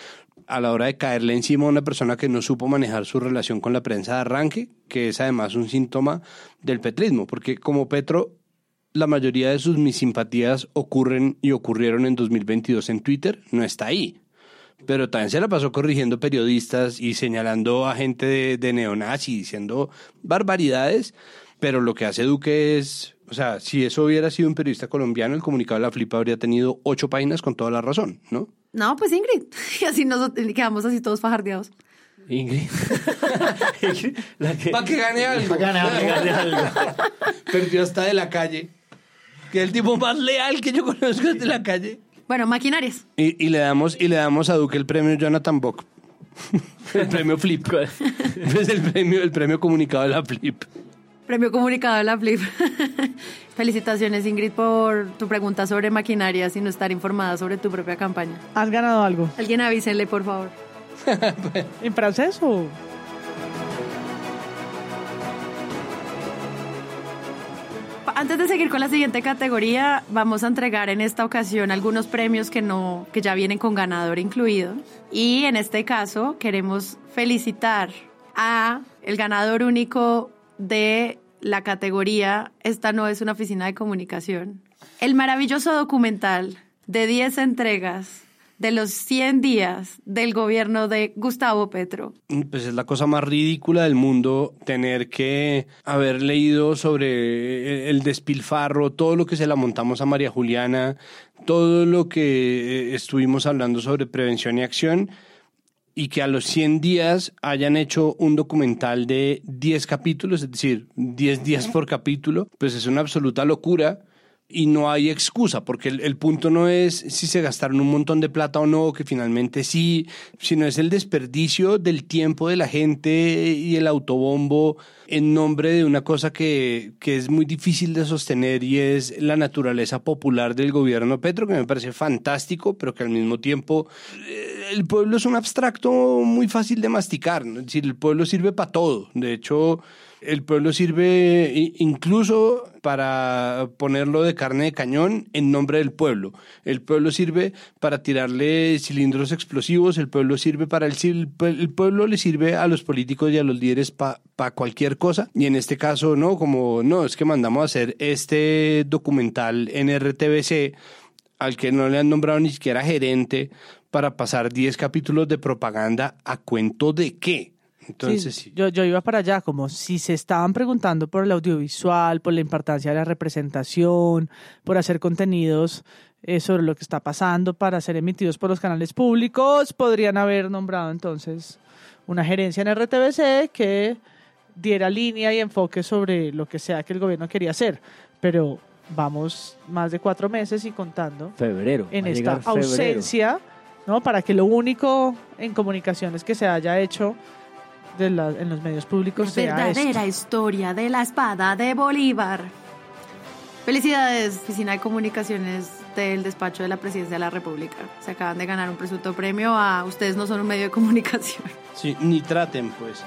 A: a la hora de caerle encima a una persona que no supo manejar su relación con la prensa de arranque, que es además un síntoma del petrismo, porque como Petro, la mayoría de sus mis simpatías ocurren y ocurrieron en 2022 en Twitter, no está ahí. Pero también se la pasó corrigiendo periodistas y señalando a gente de, de neonazi, diciendo barbaridades, pero lo que hace Duque es, o sea, si eso hubiera sido un periodista colombiano, el comunicado de la Flipa habría tenido ocho páginas con toda la razón, ¿no?
B: No, pues Ingrid. [LAUGHS] Y así nos quedamos así todos fajardeados.
E: Ingrid. [LAUGHS] La que-
A: Para que gane algo.
C: Para que gane algo.
A: Perdió hasta de la calle. Que es el tipo más leal que yo conozco de la calle.
B: Bueno, maquinarias.
A: Y, y le damos y le damos a Duque el premio Jonathan Bock. [LAUGHS] el premio Flip. es el premio, el premio comunicado de la Flip.
B: Premio comunicado de la Flip. [LAUGHS] Felicitaciones, Ingrid, por tu pregunta sobre maquinarias y no estar informada sobre tu propia campaña.
D: ¿Has ganado algo?
B: Alguien avísenle, por favor. [LAUGHS]
D: ¿En francés o...?
B: Antes de seguir con la siguiente categoría, vamos a entregar en esta ocasión algunos premios que no que ya vienen con ganador incluido y en este caso queremos felicitar a el ganador único de la categoría Esta no es una oficina de comunicación. El maravilloso documental de 10 entregas de los 100 días del gobierno de Gustavo Petro.
A: Pues es la cosa más ridícula del mundo tener que haber leído sobre el despilfarro, todo lo que se la montamos a María Juliana, todo lo que eh, estuvimos hablando sobre prevención y acción y que a los 100 días hayan hecho un documental de 10 capítulos, es decir, 10 días por capítulo, pues es una absoluta locura y no hay excusa, porque el, punto no es si se gastaron un montón de plata o no, que finalmente sí, sino es el desperdicio del tiempo de la gente y el autobombo en nombre de una cosa que, que es muy difícil de sostener y es la naturaleza popular del gobierno Petro, que me parece fantástico, pero que al mismo tiempo eh, el pueblo es un abstracto muy fácil de masticar, ¿no? es decir, el pueblo sirve para todo, de hecho el pueblo sirve incluso para ponerlo de carne de cañón en nombre del pueblo. El pueblo sirve para tirarle cilindros explosivos, el pueblo sirve para el, el pueblo le sirve a los políticos y a los líderes para cualquier cosa. Y en este caso, no, como no, es que mandamos a hacer este documental en RTBC al que no le han nombrado ni siquiera gerente para pasar 10 capítulos de propaganda a cuento de qué. Entonces, sí,
D: Yo, yo iba para allá, como si se estaban preguntando por el audiovisual, por la importancia de la representación, por hacer contenidos eh, sobre lo que está pasando para ser emitidos por los canales públicos, podrían haber nombrado entonces una gerencia en RTBC que diera línea y enfoque sobre lo que sea que el gobierno quería hacer. Pero vamos más de cuatro meses y contando.
E: Febrero.
D: En esta ausencia, ¿no? Para que lo único en comunicaciones que se haya hecho de la, en los medios públicos
B: la verdadera historia de la espada de Bolívar. Felicidades, Oficina de Comunicaciones del Despacho de la Presidencia de la República. Se acaban de ganar un presunto premio a ustedes no son un medio de comunicación.
A: Sí, ni traten pues.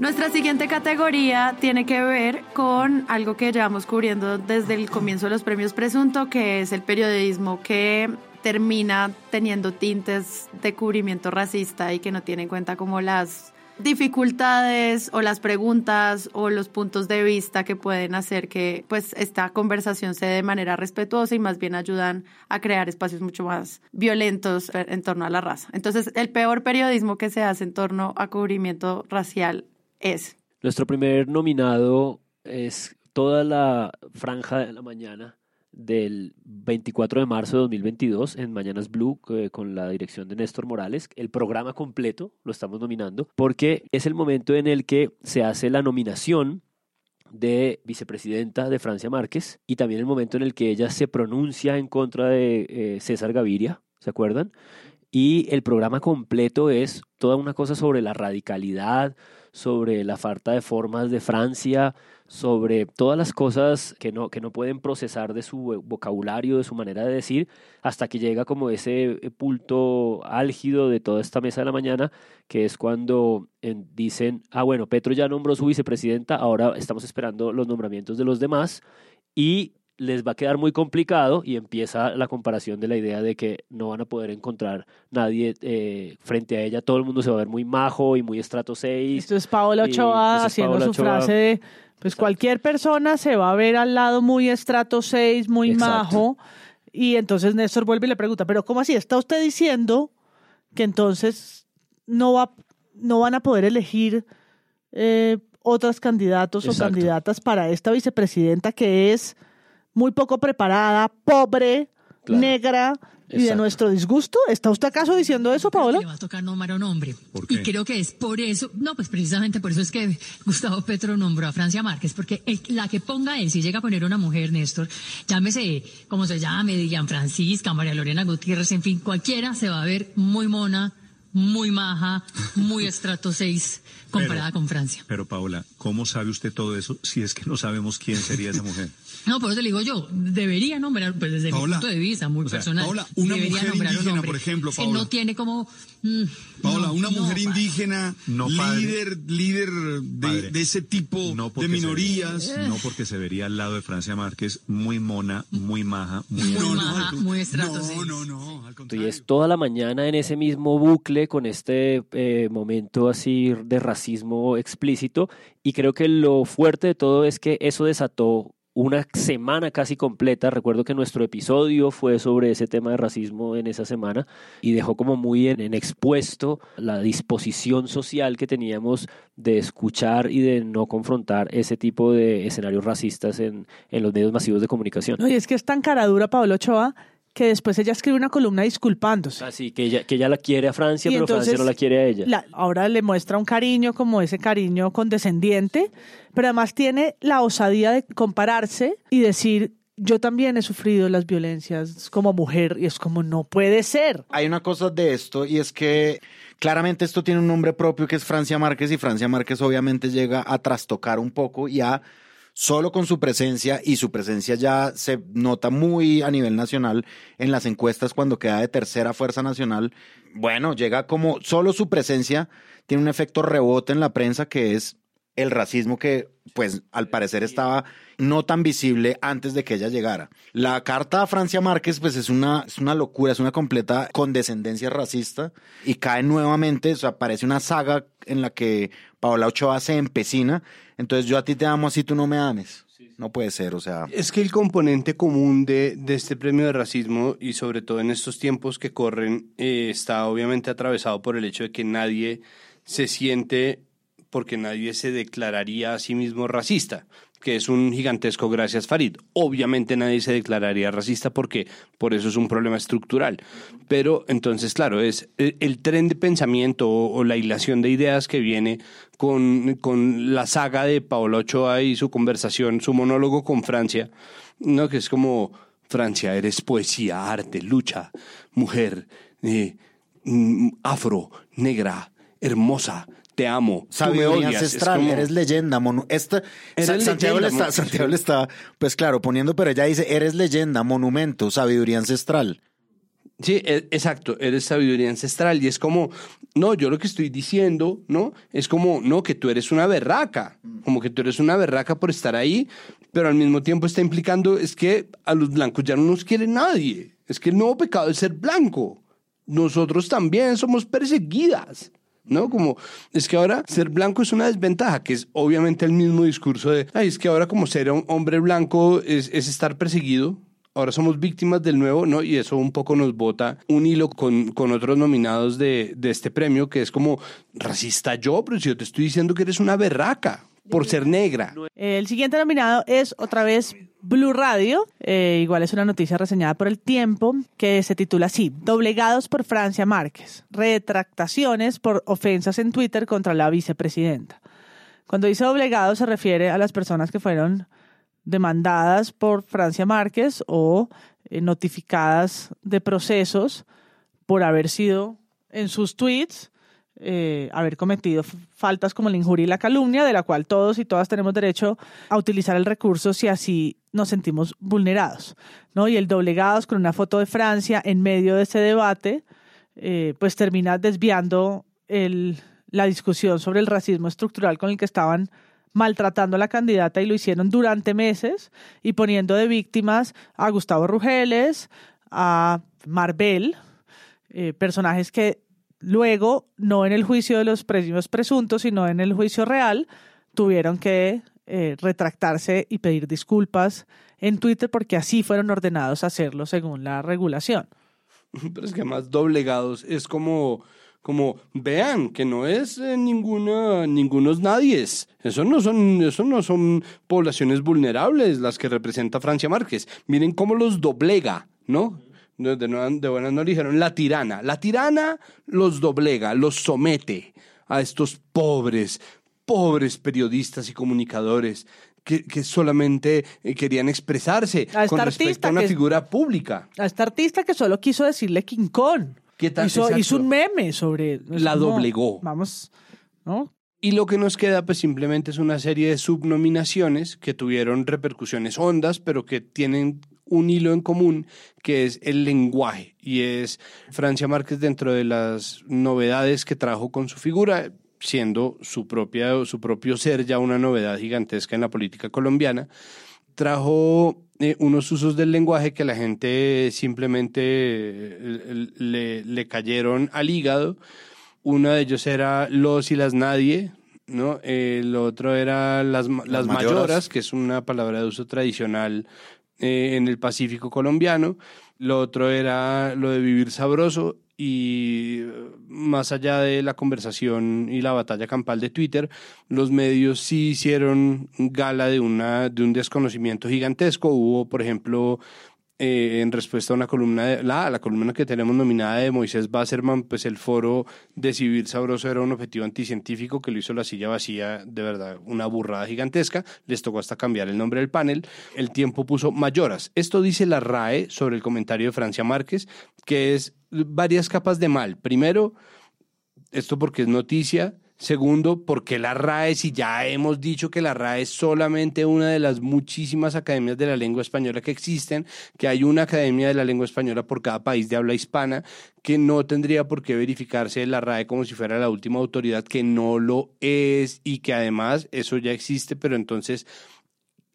B: Nuestra siguiente categoría tiene que ver con algo que llevamos cubriendo desde el comienzo de los premios Presunto, que es el periodismo que termina teniendo tintes de cubrimiento racista y que no tiene en cuenta como las dificultades o las preguntas o los puntos de vista que pueden hacer que pues esta conversación se dé de manera respetuosa y más bien ayudan a crear espacios mucho más violentos en torno a la raza. Entonces, el peor periodismo que se hace en torno a cubrimiento racial es.
E: Nuestro primer nominado es toda la franja de la mañana del 24 de marzo de 2022 en Mañanas Blue eh, con la dirección de Néstor Morales. El programa completo lo estamos nominando porque es el momento en el que se hace la nominación de vicepresidenta de Francia Márquez y también el momento en el que ella se pronuncia en contra de eh, César Gaviria, ¿se acuerdan? Y el programa completo es toda una cosa sobre la radicalidad, sobre la falta de formas de Francia, sobre todas las cosas que no, que no pueden procesar de su vocabulario, de su manera de decir, hasta que llega como ese punto álgido de toda esta mesa de la mañana, que es cuando dicen, ah, bueno, Petro ya nombró su vicepresidenta, ahora estamos esperando los nombramientos de los demás, y les va a quedar muy complicado y empieza la comparación de la idea de que no van a poder encontrar nadie eh, frente a ella. Todo el mundo se va a ver muy majo y muy estrato 6.
D: Esto es Paola Ochoa haciendo su frase de, pues cualquier persona se va a ver al lado muy estrato 6, muy majo. Y entonces Néstor vuelve y le pregunta, pero ¿cómo así? ¿Está usted diciendo que entonces no, va, no van a poder elegir eh, otros candidatos o candidatas para esta vicepresidenta que es muy poco preparada, pobre, negra y de nuestro disgusto. ¿Está usted acaso diciendo eso, Paola?
Q: Le va a tocar nombrar a un hombre. Y creo que es por eso, no, pues precisamente por eso es que Gustavo Petro nombró a Francia Márquez, porque la que ponga él, si llega a poner una mujer, Néstor, llámese como se llame, Digan Francisca, María Lorena Gutiérrez, en fin, cualquiera se va a ver muy mona, muy maja, muy [LAUGHS] estrato 6 comparada con Francia.
R: Pero Paola, ¿cómo sabe usted todo eso si es que no sabemos quién sería esa mujer? [LAUGHS]
Q: No, por eso le digo yo, debería nombrar, pues desde mi
R: Paola,
Q: punto de vista muy
R: o sea,
Q: personal,
R: Paola, una
Q: debería
R: mujer
Q: un
R: indígena, por ejemplo,
Q: que
R: Paola.
Q: no tiene como... mm,
S: Paola,
Q: no,
S: una
Q: no,
S: mujer indígena,
R: No,
S: líder, líder de, ese tipo
R: No
S: de minorías.
R: vería- no porque se vería al lado de Francia Márquez, muy mona, muy maja, muy...
Q: Muy maja, muy estrato 6.
E: Y es toda la mañana en ese mismo bucle con este eh, momento así de racismo explícito y creo que lo fuerte de todo es que eso desató una semana casi completa. Recuerdo que nuestro episodio fue sobre ese tema de racismo en esa semana y dejó como muy en, expuesto la disposición social que teníamos de escuchar y de no confrontar ese tipo de escenarios racistas en, en los medios masivos de comunicación.
D: No, y es que es tan cara dura Pablo Ochoa que después ella escribe una columna disculpándose.
E: Así que ella, que ella la quiere a Francia,
D: Y
E: pero Francia no la quiere a ella.
D: la- ahora le muestra un cariño como ese cariño condescendiente, pero además tiene la osadía de compararse y decir, yo también he sufrido las violencias como mujer y es como, no puede ser.
C: Hay una cosa de esto y es que claramente esto tiene un nombre propio que es Francia Márquez y Francia Márquez obviamente llega a trastocar un poco y a solo con su presencia y su presencia ya se nota muy a nivel nacional en las encuestas cuando queda de tercera fuerza nacional. Bueno, llega como solo su presencia tiene un efecto rebote en la prensa que es el racismo que pues al parecer estaba no tan visible antes de que ella llegara. La carta a Francia Márquez pues es una, es una locura, es una completa condescendencia racista y cae nuevamente, o sea, parece una saga en la que Paola Ochoa se empecina, entonces yo a ti te amo así tú no me ames. No puede ser, o sea...
A: Es que el componente común de, de este premio de racismo y sobre todo en estos tiempos que corren eh, está obviamente atravesado por el hecho de que nadie se siente porque nadie se declararía a sí mismo racista, que es un gigantesco gracias Farid. Obviamente nadie se declararía racista porque por eso es un problema estructural. Pero entonces, claro, es el, el tren de pensamiento o, o la hilación de ideas que viene con, con la saga de Paolo Ochoa y su conversación, su monólogo con Francia, ¿no? que es como, Francia, eres poesía, arte, lucha, mujer, eh, mm, afro, negra, hermosa, te amo. tú me
C: Sabiduría
A: odias.
C: Ancestral,
A: como-
C: eres leyenda. monu- esta,
A: Eres
C: Sa- Santiago, le está, Santiago le está, pues claro, poniendo, pero ella dice, eres leyenda, monumento, sabiduría ancestral.
A: Sí, e- exacto, eres sabiduría ancestral y es como, no, yo lo que estoy diciendo, ¿no? Es como, no, que tú eres una berraca, como que tú eres una berraca por estar ahí, pero al mismo tiempo está implicando, es que a los blancos ya no nos quiere nadie, es que el nuevo pecado es ser blanco, nosotros también somos perseguidas. ¿No? Como, es que ahora ser blanco es una desventaja, que es obviamente el mismo discurso de, ay, es que ahora como ser un hombre blanco es, es estar perseguido, ahora somos víctimas del nuevo, ¿no? Y eso un poco nos bota un hilo con, con otros nominados de, de este premio, que es como, racista yo, pero si yo te estoy diciendo que eres una berraca por ser negra.
D: El siguiente nominado es otra vez Blue Radio. Eh, igual es una noticia reseñada por El Tiempo que se titula así: Doblegados por Francia Márquez. Retractaciones por ofensas en Twitter contra la vicepresidenta. Cuando dice doblegados se refiere a las personas que fueron demandadas por Francia Márquez o eh, notificadas de procesos por haber sido en sus tweets eh, haber cometido faltas como la injuria y la calumnia, de la cual todos y todas tenemos derecho a utilizar el recurso si así nos sentimos vulnerados. ¿no? Y el doblegados con una foto de Francia en medio de ese debate, eh, pues termina desviando el, la discusión sobre el racismo estructural con el que estaban maltratando a la candidata y lo hicieron durante meses y poniendo de víctimas a Gustavo Rugeles, a Marbel, eh, personajes que luego, no en el juicio de los premios presuntos, sino en el juicio real, tuvieron que eh, retractarse y pedir disculpas en Twitter porque así fueron ordenados a hacerlo según la regulación. [LAUGHS]
A: Pero es que además doblegados es como, como vean que no es eh, ninguna, ningunos nadies. Eso no son, eso no son poblaciones vulnerables las que representa Francia Márquez. Miren cómo los doblega, ¿no? De, de, buenas no le dijeron la tirana. La tirana los doblega, los somete a estos pobres, pobres periodistas y comunicadores que, que solamente eh, querían expresarse
D: A esta
A: con respecto
D: artista
A: a una
D: que-
A: figura pública.
D: A esta artista que solo quiso decirle King Kong.
A: ¿Qué tal?
D: Hizo, un meme sobre...
A: La doblegó.
D: Vamos, ¿no?
A: Y lo que nos queda pues simplemente es una serie de subnominaciones que tuvieron repercusiones hondas, pero que tienen un hilo en común, que es el lenguaje. Y es Francia Márquez dentro de las novedades que trajo con su figura, siendo su, propia, su propio ser ya una novedad gigantesca en la política colombiana, trajo eh, unos usos del lenguaje que la gente simplemente eh, le, le cayeron al hígado. Uno de ellos era los y las nadie, ¿no? El otro era las, las,
C: mayoras.
A: mayoras, que es una palabra de uso tradicional eh, en el Pacífico colombiano. Lo otro era lo de vivir sabroso y eh, más allá de la conversación y la batalla campal de Twitter, los medios sí hicieron gala de, una, de un desconocimiento gigantesco. Hubo, por ejemplo, eh, en respuesta a una columna, de, la, la columna que tenemos nominada de Moisés Basserman, pues el foro de Civil Sabroso era un objetivo anticientífico que lo hizo la silla vacía, de verdad, una burrada gigantesca. Les tocó hasta cambiar el nombre del panel. El tiempo puso mayoras. Esto dice la RAE sobre el comentario de Francia Márquez, que es varias capas de mal. Primero, esto porque es noticia. Segundo, porque la RAE, si ya hemos dicho que la RAE es solamente una de las muchísimas academias de la lengua española que existen, que hay una academia de la lengua española por cada país de habla hispana, que no tendría por qué verificarse la RAE como si fuera la última autoridad, que no lo es y que además eso ya existe, pero entonces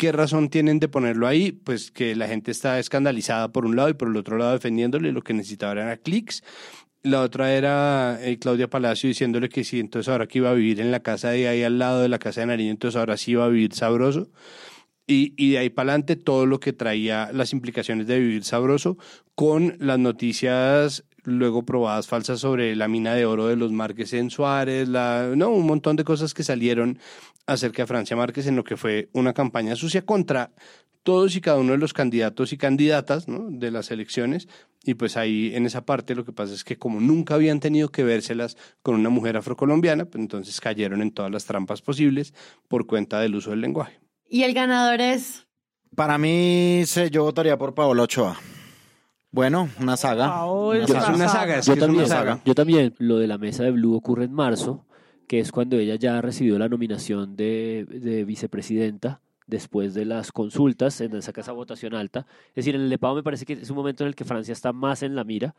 A: ¿Qué razón tienen de ponerlo ahí? Pues que la gente está escandalizada por un lado y por el otro lado defendiéndole lo que necesitaba eran clics. La otra era Claudia Palacio diciéndole que sí, entonces ahora que iba a vivir en la casa de ahí al lado de la casa de Nariño, entonces ahora sí iba a vivir sabroso. Y, y de ahí para adelante todo lo que traía las implicaciones de vivir sabroso con las noticias luego probadas falsas sobre la mina de oro de los Márquez en Suárez, la, no, un montón de cosas que salieron acerca de Francia Márquez en lo que fue una campaña sucia contra todos y cada uno de los candidatos y candidatas ¿no? de las elecciones. Y pues ahí en esa parte lo que pasa es que como nunca habían tenido que vérselas con una mujer afrocolombiana, pues entonces cayeron en todas las trampas posibles por cuenta del uso del lenguaje.
B: Y el ganador es...
C: Para mí, se- yo votaría por Paola Ochoa. Bueno, una saga.
D: Paola,
C: Una
A: Es una saga, es
E: yo
A: que es una
E: también,
A: saga.
E: yo también. Lo de la mesa de Blue ocurre en marzo, que es cuando ella ya recibió la nominación de, de vicepresidenta después de las consultas en esa casa votación alta. Es decir, en el de Pau me parece que es un momento en el que Francia está más en la mira,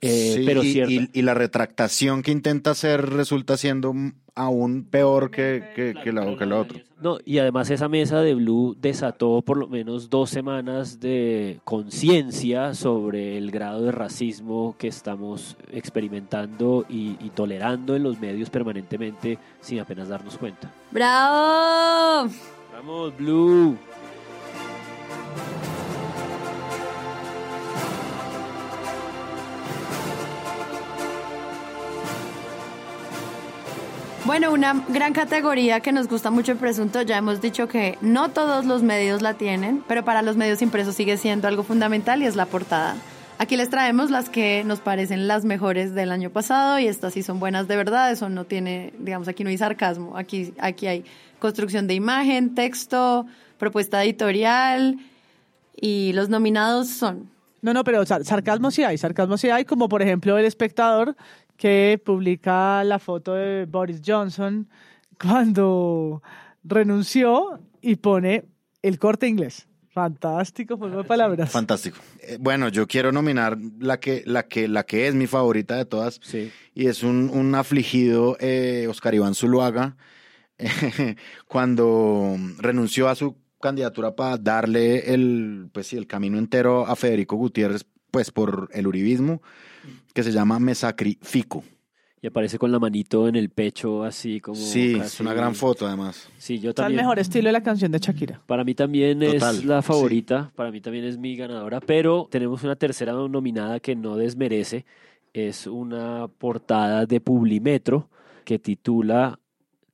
E: eh,
C: Sí,
E: pero
C: y, y- y la retractación que intenta hacer resulta siendo aún peor que, que, que la, que la otra.
E: No, y además esa mesa de Blue desató por lo menos dos semanas de conciencia sobre el grado de racismo que estamos experimentando y, y tolerando en los medios permanentemente sin apenas darnos cuenta.
B: ¡Bravo!
E: Vamos, Blue.
B: Bueno, una gran categoría que nos gusta mucho en Presunto, ya hemos dicho que no todos los medios la tienen, pero para los medios impresos sigue siendo algo fundamental y es la portada. Aquí les traemos las que nos parecen las mejores del año pasado y estas sí son buenas de verdad, eso no tiene, digamos, aquí no hay sarcasmo, aquí, aquí hay construcción de imagen, texto, propuesta editorial y los nominados son
D: No, no, pero sar- sarcasmo sí hay, sarcasmo sí hay, como por ejemplo el espectador que publica la foto de Boris Johnson cuando renunció y pone el corte inglés. Fantástico, juego de palabras.
C: Fantástico. Eh, bueno, yo quiero nominar la que, la que, la que es mi favorita de todas. Y es un, un afligido eh, Oscar Iván Zuluaga [LAUGHS] cuando renunció a su candidatura para darle el, pues, sí, el camino entero a Federico Gutiérrez, pues por el uribismo, que se llama Me Sacrifico.
E: Y aparece con la manito en el pecho, así como.
C: Sí, es una gran foto además.
E: Sí, yo
D: Está el
E: también.
D: mejor estilo de la canción de Shakira.
E: Para mí también
C: Total,
E: es la favorita, para mí también es mi ganadora, pero tenemos una tercera nominada que no desmerece. Es una portada de Publimetro que titula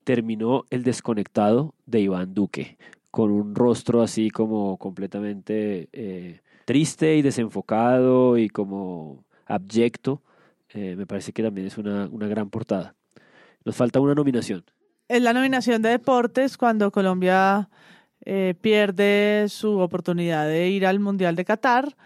E: Terminó el desconectado de Iván Duque, con un rostro así como completamente eh, triste y desenfocado y como abyecto. Eh, me parece que también es una, una gran portada. Nos falta una nominación.
D: Es la nominación de deportes cuando Colombia eh, pierde su oportunidad de ir al Mundial de Qatar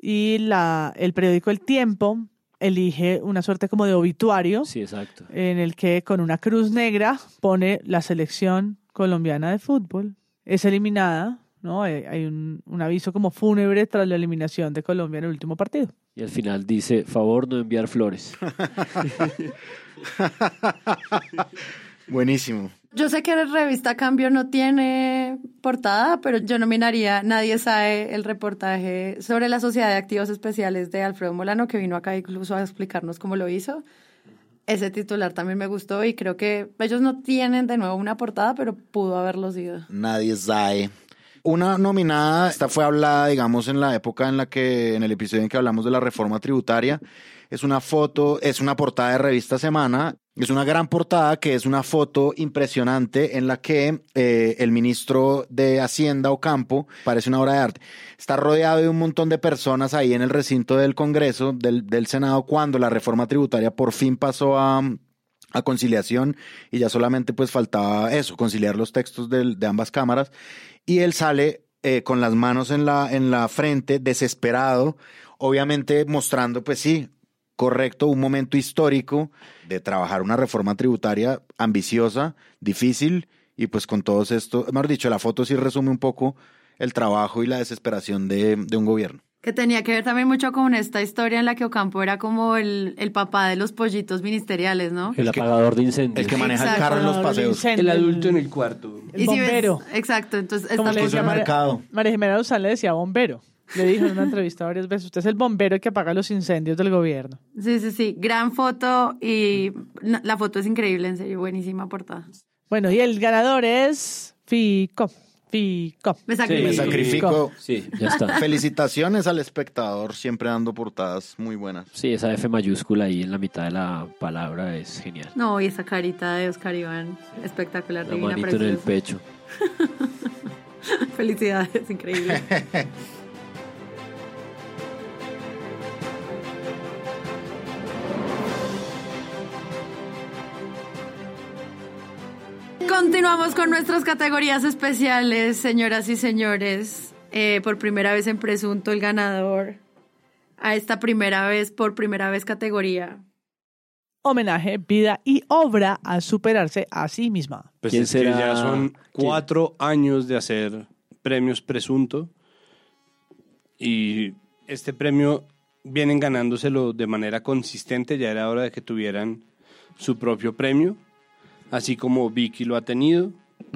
D: y la, el periódico El Tiempo elige una suerte como de obituario
E: Sí, exacto.
D: en el que con una cruz negra pone la selección colombiana de fútbol. Es eliminada, ¿no? Hay hay un, un aviso como fúnebre tras la eliminación de Colombia en el último partido.
E: Y al final dice, favor no enviar flores. [LAUGHS]
C: Buenísimo.
B: Yo sé que la revista Cambio no tiene portada, pero yo nominaría Nadie sabe el reportaje sobre la Sociedad de Activos Especiales de Alfredo Molano, que vino acá incluso a explicarnos cómo lo hizo. Ese titular también me gustó y creo que ellos no tienen de nuevo una portada, pero pudo haberlo sido.
C: Nadie sabe. Una nominada, esta fue hablada, digamos, en la época en la que, en el episodio en que hablamos de la reforma tributaria. Es una foto, es una portada de revista Semana. Es una gran portada que es una foto impresionante en la que eh, el ministro de Hacienda Ocampo, parece una obra de arte, está rodeado de un montón de personas ahí en el recinto del Congreso, del, del Senado, cuando la reforma tributaria por fin pasó a, a conciliación y ya solamente pues faltaba eso, conciliar los textos del- de ambas cámaras y él sale eh, con las manos en la, en la frente, desesperado, obviamente mostrando pues sí, correcto, un momento histórico de trabajar una reforma tributaria ambiciosa, difícil y pues con todos esto, mejor dicho, la foto sí resume un poco el trabajo y la desesperación de, de un gobierno.
B: Que tenía que ver también mucho con esta historia en la que Ocampo era como el, el papá de los pollitos ministeriales, ¿no?
E: El apagador de incendios.
C: El que maneja el carro en los paseos.
A: El adulto en el cuarto.
D: El
B: Y si ves-
D: bombero.
B: exacto, entonces
D: Como le decía María. María Jimena Duzán le decía bombero. Le dijo en una entrevista varias veces, usted es el bombero que apaga los incendios del gobierno.
B: Sí, sí, sí, gran foto y la foto es increíble, en serio, buenísima portada.
D: Bueno, y el ganador es Fico. Fico.
B: Me
C: Me
B: sacrifico.
C: sacrifico.
E: Sí, ya [LAUGHS] está.
C: Felicitaciones al espectador, siempre dando portadas muy buenas.
E: Sí, esa F mayúscula ahí en la mitad de la palabra es genial.
B: No, y esa carita de Oscar Iván, espectacular,
E: La
B: divina,
E: manito en el
B: preciosa.
E: pecho. [LAUGHS]
B: Felicidades, increíble. [LAUGHS] Continuamos con nuestras categorías especiales, señoras y señores. Eh, por primera vez en Presunto, el ganador a esta primera vez, por primera vez categoría.
D: Homenaje, vida y obra a superarse a sí misma.
A: Pues
E: ¿Quién
A: es que
E: será?
A: ya son
E: ¿Quién?
A: cuatro años de hacer premios presunto y este premio vienen ganándoselo de manera consistente, ya era hora de que tuvieran su propio premio, así como Vicky lo ha tenido,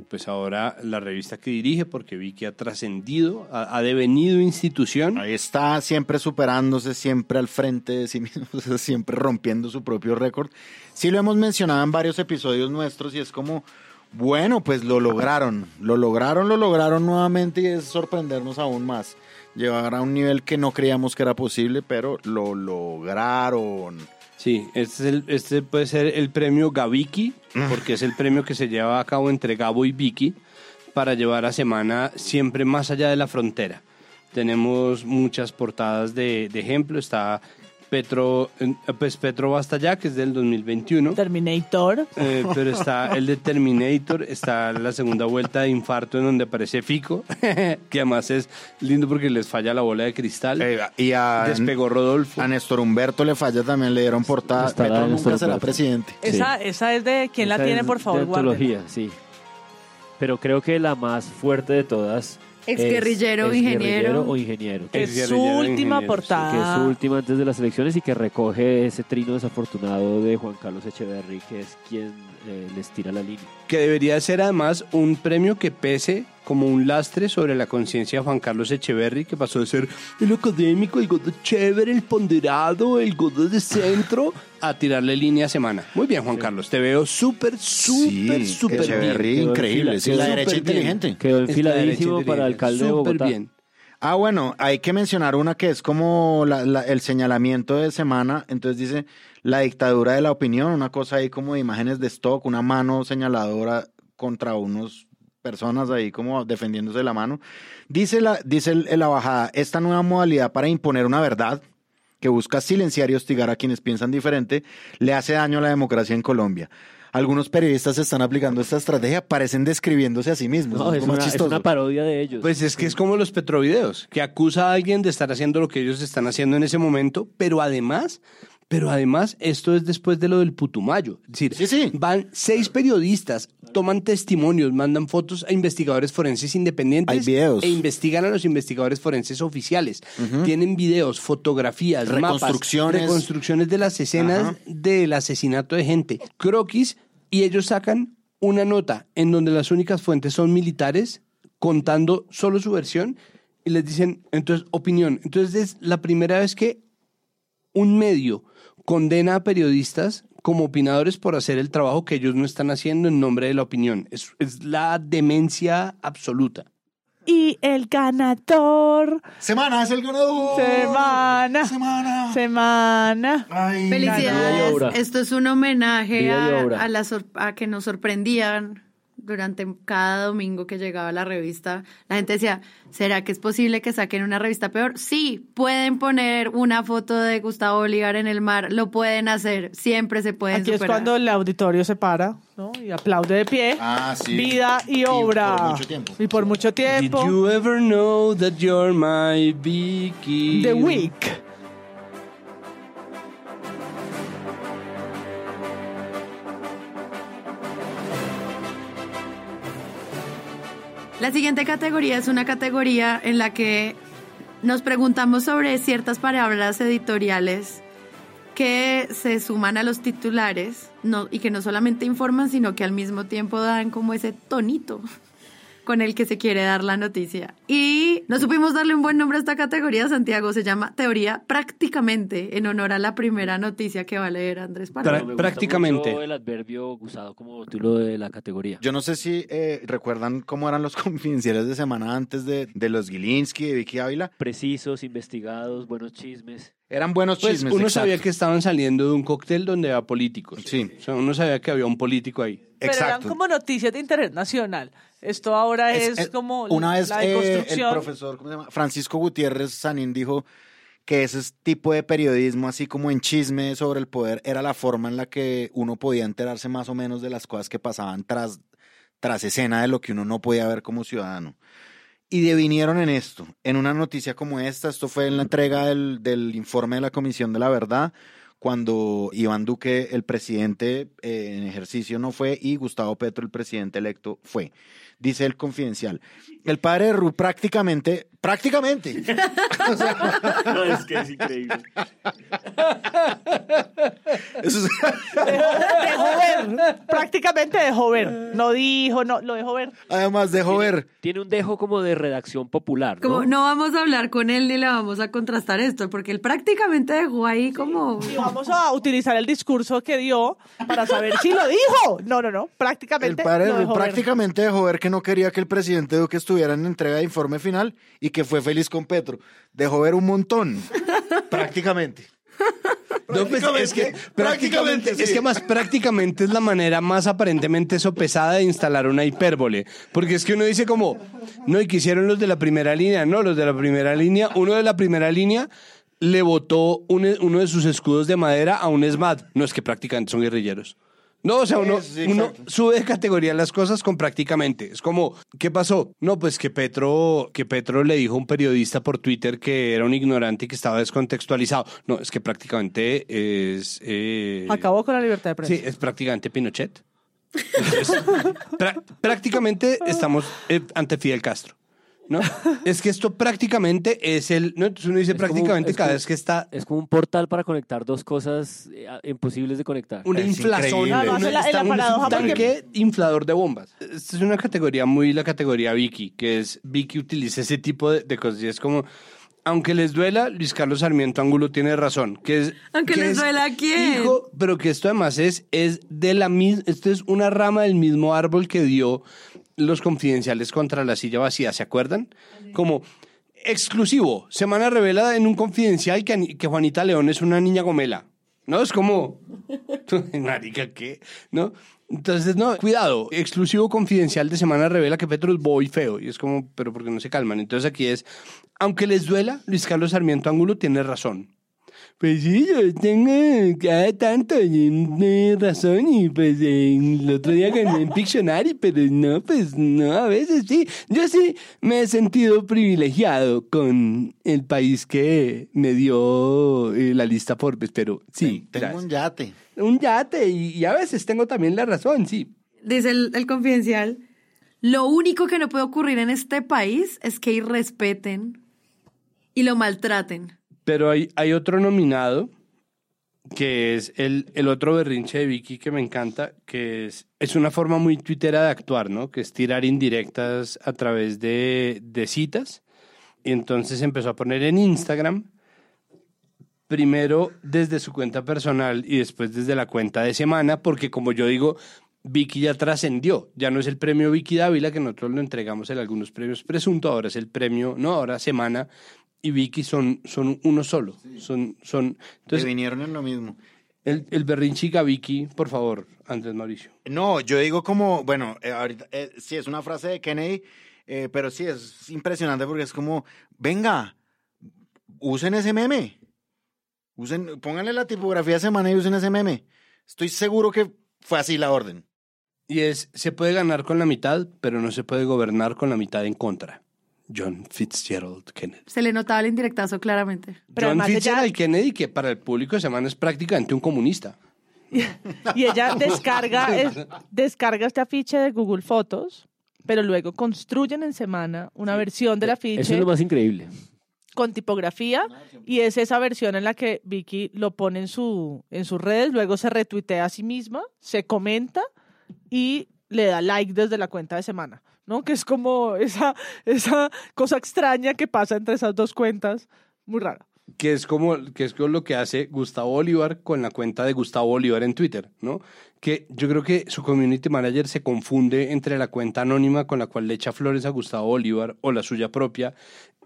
A: pues ahora la revista que dirige, porque Vicky ha trascendido, ha, devenido institución.
C: Ahí está siempre superándose, siempre al frente de sí mismo, [LAUGHS] siempre rompiendo su propio récord. Sí lo hemos mencionado en varios episodios nuestros y es como, bueno, pues lo lograron, lo lograron, lo lograron nuevamente y es sorprendernos aún más. Llegar a un nivel que no creíamos que era posible, pero lo lograron.
A: Sí, este, es el- este puede ser el premio Gaviki, porque es el premio que se lleva a cabo entre Gabo y Vicky para llevar a Semana siempre más allá de la frontera. Tenemos muchas portadas de, de ejemplo. Está Petro, pues Petro Basta Ya, que es del 2021.
D: Terminator.
A: Eh, pero está el de Terminator, está la segunda vuelta de infarto en donde aparece Fico, [LAUGHS] que además es lindo porque les falla la bola de cristal.
C: Eh, y a,
A: Despegó Rodolfo.
C: a Néstor Humberto le falla también, le dieron portada.
E: Está
C: Petro nunca será presidente.
D: Esa, esa es de quien la tiene, por favor,
E: de sí. Pero creo que la más fuerte de todas.
B: Exguerrillero
E: es
B: o ingeniero.
E: exguerrillero o ingeniero.
D: Que es su última
A: ingeniero, sí,
E: que es
D: portada.
E: su última antes de las elecciones y que recoge ese trino desafortunado de Juan Carlos Echeverry, que es quien eh, les tira la línea.
A: que debería ser además un premio que pese como un lastre sobre la conciencia de Juan Carlos Echeverry, que pasó de ser el académico, el godo chévere, el ponderado, el godo de centro, a tirarle línea a semana. Muy bien, Juan Carlos, te veo súper, súper,
C: Sí,
A: súper
C: Echeverry,
A: bien.
E: Quedó en
C: increíble.
E: fila,
C: sí,
E: quedó
C: la derecha
A: bien.
C: inteligente.
E: Quedó enfiladísimo para
A: inteligente,
E: alcalde de
A: súper
E: Bogotá.
A: bien.
C: Ah, bueno, hay que mencionar una que es como la- la- el señalamiento de semana. Entonces dice la dictadura de la opinión, una cosa ahí como de imágenes de stock, una mano señaladora contra unos personas ahí como defendiéndose de la mano. Dice la, dice el- la bajada, esta nueva modalidad para imponer una verdad que busca silenciar y hostigar a quienes piensan diferente, le hace daño a la democracia en Colombia. Algunos periodistas están aplicando esta estrategia, parecen describiéndose a sí mismos.
E: No,
C: es
E: es
C: como
E: una, es
C: chistoso.
E: una parodia de ellos.
A: Pues es que es como los petrovideos, que acusa a alguien de estar haciendo lo que ellos están haciendo en ese momento, pero además Pero además, esto es después de lo del Putumayo. Es decir, van seis periodistas, toman testimonios, mandan fotos a investigadores forenses independientes.
C: Hay videos.
A: E investigan a los investigadores forenses oficiales. Tienen videos, fotografías,
C: Reconstrucciones.
A: mapas, reconstrucciones de las escenas del asesinato de gente. Croquis, y ellos sacan una nota en donde las únicas fuentes son militares contando solo su versión y les dicen, entonces, opinión. Entonces es la primera vez que un medio condena a periodistas como opinadores por hacer el trabajo que ellos no están haciendo en nombre de la opinión. Es, es la demencia absoluta.
D: Y el ganador.
C: Semana es el ganador.
D: Semana.
C: Semana.
D: Semana.
E: Vida y
B: Felicidades. Esto es un homenaje a, a la a que nos sorprendían durante cada domingo que llegaba la revista. La gente decía, ¿será que es posible que saquen una revista peor? Sí, pueden poner una foto de Gustavo Bolívar en el mar, lo pueden hacer, siempre se pueden
D: Aquí es
B: superar.
D: cuando el auditorio se para ¿no? y aplaude de pie.
C: Ah, sí.
D: Vida y obra.
C: por mucho tiempo.
D: Y por mucho
A: Did
D: tiempo.
A: you ever know that you're my Vicky?
D: The Week.
B: La siguiente categoría es una categoría en la que nos preguntamos sobre ciertas palabras editoriales que se suman a los titulares y que no solamente informan, sino que al mismo tiempo dan como ese tonito con el que se quiere dar la noticia. Y no supimos darle un buen nombre a esta categoría, Santiago, se llama Teoría Prácticamente, en honor a la primera noticia que va a leer Andrés Parra.
A: Prácticamente.
E: mucho el adverbio usado como título de la categoría.
C: Yo no sé si eh, recuerdan cómo eran los [LAUGHS] confidenciales de semana antes de, de los Gilinski, de Vicky Ávila.
E: Precisos, investigados, buenos chismes.
C: Eran buenos
A: Pues
C: chismes.
A: uno
C: exacto.
A: sabía que estaban saliendo de un cóctel donde había políticos.
C: Sí.
A: O sea, uno sabía que había un político ahí.
D: Pero eran como noticias de interés nacional. Esto ahora es,
C: Es-
D: como
C: Una vez
D: la
C: eh, el profesor ¿cómo se llama? Francisco Gutiérrez Sanín dijo que ese tipo de periodismo, así como en chisme sobre el poder, era la forma en la que uno podía enterarse más o menos de las cosas que pasaban tras, tras escena de lo que uno no podía ver como ciudadano. Y devinieron en esto, en una noticia como esta, esto fue en la entrega del, del informe de la Comisión de la Verdad, cuando Iván Duque, el presidente eh, en ejercicio, no fue y Gustavo Petro, el presidente electo, fue. Dice el confidencial. El padre de Ru prácticamente, prácticamente. [LAUGHS] O sea,
E: No, es que es increíble.
C: eso es-
D: Dejó ver. Prácticamente dejó ver. No dijo, no, lo dejó ver.
C: además dejó ver.
E: Tiene un dejo como de redacción popular, ¿no?
B: Como no vamos a hablar con él ni le vamos a contrastar esto, porque él prácticamente dejó ahí como...
D: Y [LAUGHS] vamos a utilizar el discurso que dio para saber si lo dijo. No, no, no.
C: El
D: Prácticamente.
C: padre de
D: lo
C: Ru
D: dejó ver.
C: prácticamente dejó ver que no quería que el presidente Duque estuviera en entrega de informe final y que fue feliz con Petro. Dejó ver un montón. [LAUGHS] prácticamente.
A: No, pues, es que prácticamente,
C: sí.
A: es que más prácticamente es la manera más aparentemente sopesada de instalar una hipérbole. Porque es que uno dice como, no, y que hicieron los de la primera línea, no, los de la primera línea, uno de la primera línea le botó un- uno de sus escudos de madera a un SMAT. No es que prácticamente son guerrilleros. No, o sea, uno,
C: sí,
A: sube de categoría las cosas con prácticamente. Es como, ¿qué pasó? No, pues que Petro, que Petro le dijo a un periodista por Twitter que era un ignorante y que estaba descontextualizado. No, es que prácticamente es... eh,
D: Acabó con la libertad de prensa.
A: Sí, es prácticamente Pinochet. Entonces, [LAUGHS] prá- prácticamente estamos eh, ante Fidel Castro. ¿No? [LAUGHS] Es que esto prácticamente es el... ¿no? Entonces uno dice
E: Es
A: prácticamente cada
E: como-
A: vez que está
E: Es como un portal para conectar dos cosas eh, imposibles de conectar.
A: una
D: la-
A: está
D: la
A: un-
D: porque-
A: tanque inflador de bombas. Esta es una categoría muy la categoría Vicky, que es Vicky utiliza ese tipo de, de cosas y es como, aunque les duela, Luis Carlos Sarmiento Ángulo tiene razón, que es
B: Aunque
A: que
B: les
A: es
B: duela a quién.
A: hijo, pero que esto además es es de la misma, esto es una rama del mismo árbol que dio los confidenciales contra la silla vacía, ¿se acuerdan? Como exclusivo, Semana revela en un confidencial que, que Juanita León es una niña gomela. ¿No? Es como, [LAUGHS] marica, ¿qué? ¿No? Entonces, no, cuidado, exclusivo confidencial de Semana revela que Petro es boy feo. Y es como, pero porque no se calman. Entonces aquí es, aunque les duela, Luis Carlos Sarmiento Ángulo tiene razón. Pues sí, yo tengo cada tanto eh, razón y pues eh, el otro día gané en Pictionary, pero no, pues no, a veces sí. Yo sí me he sentido privilegiado con el país que me dio eh, la lista Forbes, pero sí.
C: Tengo
A: gracias.
C: un yate.
A: Un yate y, y a veces tengo también la razón, sí.
B: Dice el, el confidencial, lo único que no puede ocurrir en este país es que irrespeten y lo maltraten.
A: Pero hay, hay otro nominado que es el, el otro berrinche de Vicky que me encanta, que es, es una forma muy tuitera de actuar, ¿no? Que es tirar indirectas a través de, de citas. Y entonces empezó a poner en Instagram, primero desde su cuenta personal y después desde la cuenta de semana, porque como yo digo, Vicky ya trascendió, ya no es el premio Vicky Dávila que nosotros lo entregamos en algunos premios presunto, ahora es el premio, no, ahora semana y Vicky son, son uno solo. Son, son, entonces,
C: vinieron en lo mismo.
A: el, el berrinchica Vicky, por favor, Andrés Mauricio.
C: No, yo digo como, bueno, eh, ahorita, eh, sí, es una frase de Kennedy, eh, pero sí, es impresionante porque es como, venga, usen ese meme. Usen, pónganle la tipografía de semana y usen ese meme. Estoy seguro que fue así la orden.
A: Y es, se puede ganar con la mitad, pero no se puede gobernar con la mitad en contra. John Fitzgerald Kennedy.
B: Se le notaba el indirectazo claramente.
D: Pero
A: John
D: ella-
A: Fitzgerald Kennedy, que para el público de semana es prácticamente un comunista. [LAUGHS]
D: Y ella descarga, [LAUGHS] es- descarga este afiche de Google Fotos, pero luego construyen en semana una versión del afiche
E: Eso es lo más increíble.
D: con tipografía y es esa versión en la que Vicky lo pone en, su, en sus redes, luego se retuitea a sí misma, se comenta y le da like desde la cuenta de semana, ¿no? Que es como esa, esa cosa extraña que pasa entre esas dos cuentas, muy rara.
A: que es como que es como lo que hace Gustavo Bolívar con la cuenta de Gustavo Bolívar en Twitter, ¿no? Que yo creo que su community manager se confunde entre la cuenta anónima con la cual le echa flores a Gustavo Bolívar o la suya propia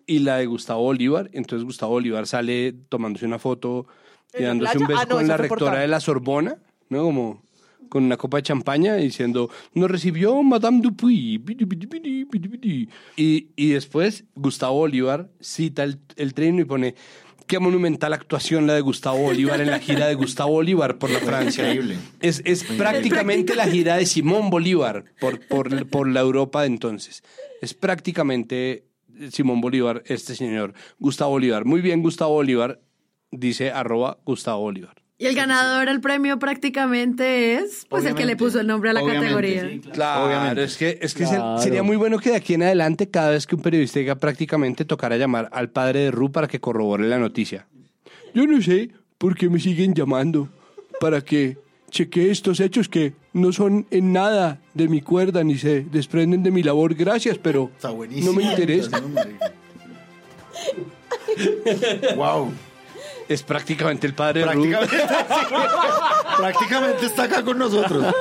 A: y la de Gustavo Bolívar, entonces Gustavo Bolívar sale tomándose una foto y
D: ¿En la
A: dándose un beso
D: Ah, no,
A: con la rectora de la Sorbona, ¿no? Como con una copa de champaña diciendo, nos recibió Madame Dupuy. bidi, bidi, bidi, bidi, bidi". Y, y después Gustavo Bolívar cita el, el trino y pone, qué monumental actuación la de Gustavo Bolívar en la gira de Gustavo Bolívar por la Francia.
C: Increíble.
A: Es, es prácticamente la gira de Simón Bolívar por, por, por la Europa de entonces. Es prácticamente Simón Bolívar, este señor, Gustavo Bolívar. Muy bien, Gustavo Bolívar, dice arroba Gustavo Bolívar.
B: Y el ganador del premio prácticamente es pues el que le
C: Obviamente.
B: puso el nombre a la
C: Obviamente,
B: categoría.
C: sí,
A: Claro,
C: Obviamente.
A: es que, es que se-
E: Claro.
A: sería muy bueno que de aquí en adelante, cada vez que un periodista diga prácticamente, tocara llamar al padre de Ru para que corrobore la noticia. Yo no sé por qué me siguen llamando para que chequee estos hechos que no son en nada de mi cuerda ni se desprenden de mi labor. Gracias, pero no me interesa.
C: wow.
A: Es prácticamente el padre de Ru.
C: Prácticamente, prácticamente está acá con nosotros.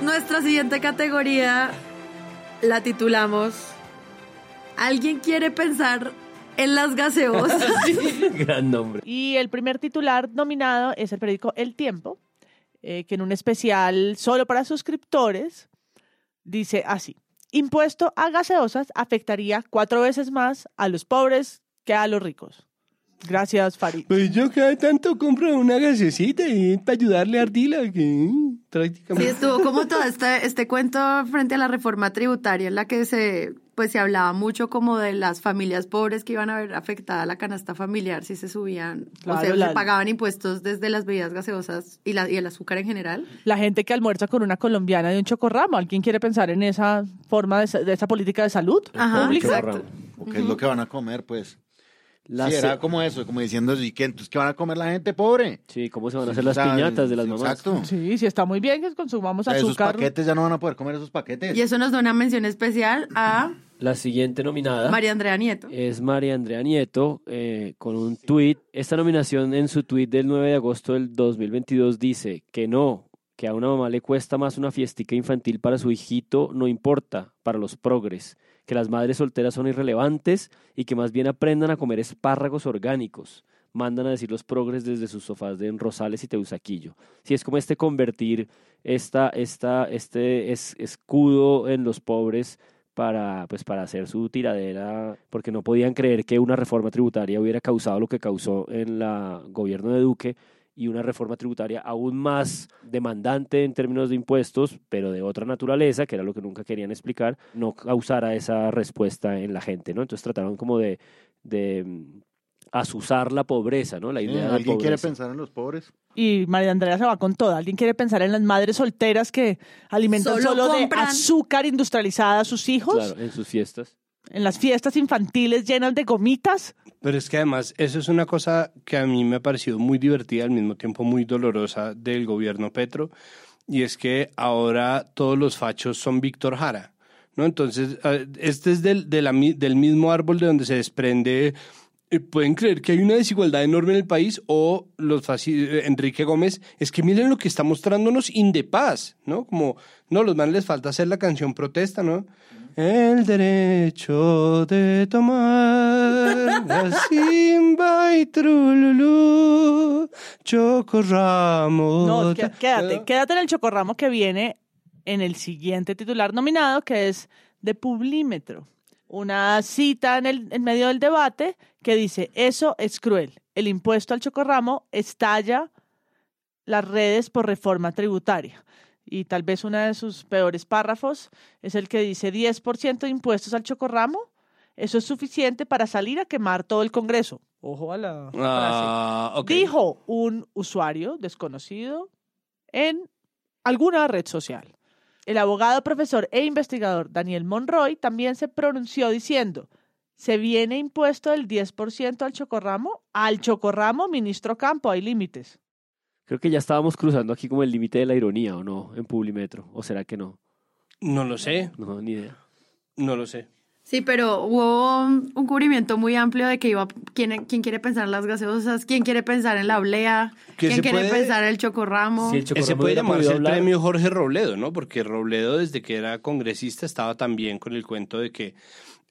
B: Nuestra siguiente categoría la titulamos ¿Alguien quiere pensar en las gaseosas? [LAUGHS]
E: Gran nombre.
D: Y el primer titular nominado es el periódico El Tiempo, eh, que en un especial solo para suscriptores dice así, impuesto a gaseosas afectaría cuatro veces más a los pobres que a los ricos. Gracias, Farid.
A: Pues yo cada tanto compro una gaseosita y para ayudarle a Ardila, que mm,
B: Sí,
A: prácticamente...
B: estuvo como todo este, este cuento frente a la reforma tributaria en la que se, pues, se hablaba mucho como de las familias pobres que iban a ver afectada la canasta familiar si se subían, o sea,
D: la-
B: se pagaban impuestos desde las bebidas gaseosas y, la, y el azúcar en general.
D: La gente que almuerza con una colombiana de un chocorramo, ¿alguien quiere pensar en esa forma de, sa- de esa política de salud
B: Ajá,
D: pública?
B: exacto.
C: ¿O qué es lo que van a comer, pues?
E: La
C: sí, era como eso, como diciendo, ¿y qué? Entonces, ¿qué van a comer la gente pobre?
E: Sí, ¿cómo se van a
C: Sí,
E: hacer las
C: o sea,
E: piñatas de las mamás?
C: Exacto.
D: Sí, sí, está muy bien que consumamos
C: sea, esos
D: azúcar.
C: paquetes ya no van a poder comer esos paquetes.
B: Y eso nos da una mención especial a
E: La siguiente nominada
B: María Andrea Nieto.
E: es María Andrea Nieto eh, con un tuit. Esta nominación en su tuit del 9 de agosto del 2022 dice que no, que a una mamá le cuesta más una fiestica infantil para su hijito, no importa, para los progres, que las madres solteras son irrelevantes y que más bien aprendan a comer espárragos orgánicos. mandan a decir los progres desde sus sofás de Rosales y Teusaquillo. Si es como este convertir esta, esta, este es- escudo en los pobres para, pues, para hacer su tiradera, porque no podían creer que una reforma tributaria hubiera causado lo que causó en la gobierno de Duque y una reforma tributaria aún más demandante en términos de impuestos, pero de otra naturaleza, que era lo que nunca querían explicar, no causara esa respuesta en la gente, ¿no? Entonces trataron como de, de mm, asusar la pobreza, ¿no? La idea de
C: ¿Alguien quiere pensar en los pobres?
D: Y María Andrea se va con toda. ¿Alguien quiere pensar en las madres solteras que alimentan
B: Solo
D: solo, de azúcar industrializada a sus hijos?
E: Claro, en sus fiestas.
D: En las fiestas infantiles llenas de gomitas.
A: Pero es que además eso es una cosa que a mí me ha parecido muy divertida, al mismo tiempo muy dolorosa del gobierno Petro, y es que ahora todos los fachos son Víctor Jara, ¿no? Entonces, este es del, del mismo árbol de donde se desprende, eh, pueden creer que hay una desigualdad enorme en el país, o los eh, Enrique Gómez, es que miren lo que está mostrándonos Indepaz, ¿no? Como, no, los manes les falta hacer la canción protesta, ¿no? El derecho de tomar la simba y trululú, chocorramo.
D: No, qué- quédate, quédate en el chocorramo que viene en el siguiente titular nominado, que es de Publímetro. Una cita en, el, en medio del debate que dice, eso es cruel. El impuesto al chocorramo estalla las redes por reforma tributaria. Y tal vez uno de sus peores párrafos es el que dice 10% de impuestos al chocorramo. Eso es suficiente para salir a quemar todo el Congreso. Ojo a la frase.
A: Ah.
D: Dijo un usuario desconocido en alguna red social. El abogado, profesor e investigador Daniel Monroy también se pronunció diciendo, ¿se viene impuesto el 10% al chocorramo? Al chocorramo, ministro Campo, hay límites.
E: Creo que ya estábamos cruzando aquí como el límite de la ironía, ¿o no? En Publimetro. ¿O será que no?
A: No lo sé,
E: No, ni idea.
A: no lo sé.
B: Sí, pero hubo un cubrimiento muy amplio de que iba quién, quién quiere pensar en las gaseosas, quién quiere pensar en la oblea, quién quiere
A: puede-
B: pensar en el chocorramo.
E: Sí, el
A: Ese
E: Chocorramo
A: puede
E: hubiera
A: llamarse el premio Jorge Robledo, ¿no? Porque Robledo, desde que era congresista, estaba también con el cuento de que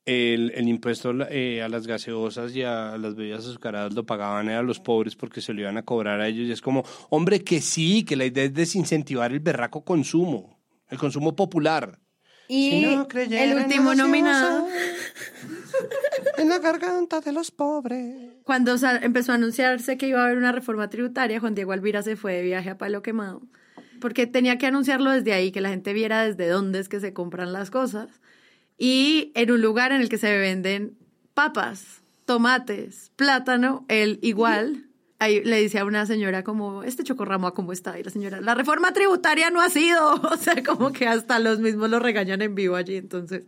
A: el, el impuesto eh, a las gaseosas y a las bebidas azucaradas lo pagaban a los pobres porque se lo iban a cobrar a ellos. Y es como, hombre, que sí, que la idea es desincentivar el berraco consumo, el consumo popular.
B: Y
A: Si no
B: el último nominado,
A: En la garganta de los pobres.
B: cuando empezó a anunciarse que iba a haber una reforma tributaria, Juan Diego Alvira se fue de viaje a Palo Quemado, porque tenía que anunciarlo desde ahí, que la gente viera desde dónde es que se compran las cosas. Y en un lugar en el que se venden papas, tomates, plátano, él igual. Ahí le dice a una señora como, este chocorramo, ¿a ¿cómo está? Y la señora, la reforma tributaria no ha sido. [LAUGHS] O sea, como que hasta los mismos lo regañan en vivo allí. Entonces,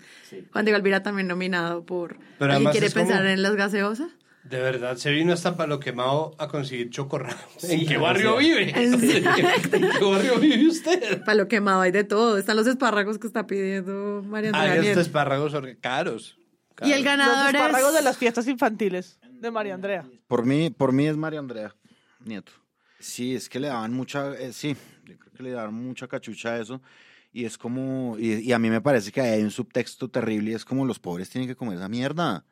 B: Juan Diego Alvira también nominado por...
A: Pero
B: ¿Alguien
A: además
B: quiere
A: como-
B: pensar en las gaseosas?
A: De verdad, se vino hasta Palo Quemado a conseguir chocorramo. [LAUGHS] ¿En qué barrio
E: sea.
A: vive? [LAUGHS] ¿En qué barrio vive usted?
B: Para lo quemado hay de todo. Están los espárragos que está pidiendo María
A: Hay
B: Andrea Nieto.
A: estos espárragos or- caros.
B: Y el
D: Los
B: ganador
D: espárragos
B: es...
D: de las fiestas infantiles de María Andrea.
C: Por mí, por mí es María Andrea Nieto. Sí, es que le daban mucha, eh, sí, yo creo que le daban mucha cachucha a eso. Y es como, y, y a mí me parece que hay un subtexto terrible y es como los pobres tienen que comer esa mierda.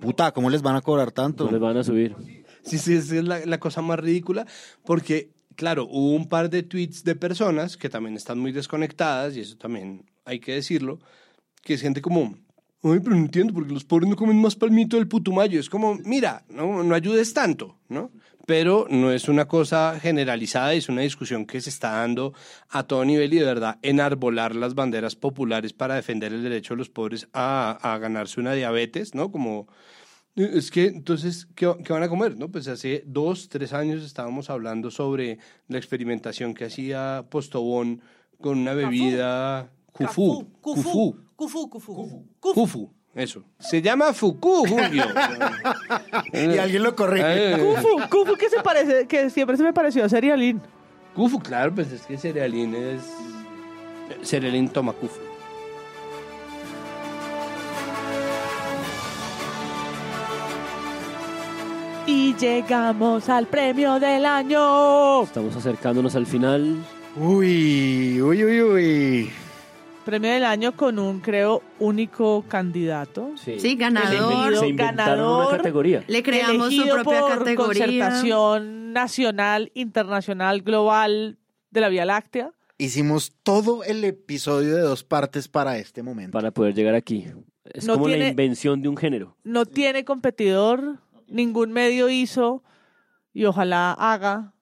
C: Puta, ¿cómo les van a cobrar tanto?
E: No les van a subir.
A: Sí, sí, esa es la, la cosa más ridícula, porque, claro, hubo un par de tweets de personas que también están muy desconectadas, y eso también hay que decirlo, que es gente como, ay, pero no entiendo, porque los pobres no comen más palmito del putumayo. Es como, mira, no, no ayudes tanto, ¿no? Pero no es una cosa generalizada, es una discusión que se está dando a todo nivel y de verdad enarbolar las banderas populares para defender el derecho de los pobres a, a ganarse una diabetes, ¿no? Como, es que, entonces, ¿qué, qué van a comer? ¿no? Pues hace dos, tres años estábamos hablando sobre la experimentación que hacía Postobón con una bebida Cufú. Cufú.
D: Cufu, cufu.
A: Cufu. Eso. Se llama Fuku, Julio.
C: Y alguien lo corrige.
A: Eh,
D: Cufu, cufu que se parece, que siempre se me pareció a Serialín.
A: Cufu, claro, pues es que Cerealín es... Cerealín toma Cufu.
D: Y llegamos al premio del año.
E: Estamos acercándonos al final.
C: Uy, uy, uy, uy.
D: Premio del año con un, creo, único candidato.
B: Sí, ganador.
E: Se inventaron
D: ganador,
E: una categoría.
B: Le creamos su propia
D: por
B: categoría.
D: concertación nacional, internacional, global de la Vía Láctea.
C: Hicimos todo el episodio de dos partes para este momento.
E: Para poder llegar aquí. Es
D: No
E: como la invención de un género.
D: No tiene competidor, ningún medio hizo y ojalá haga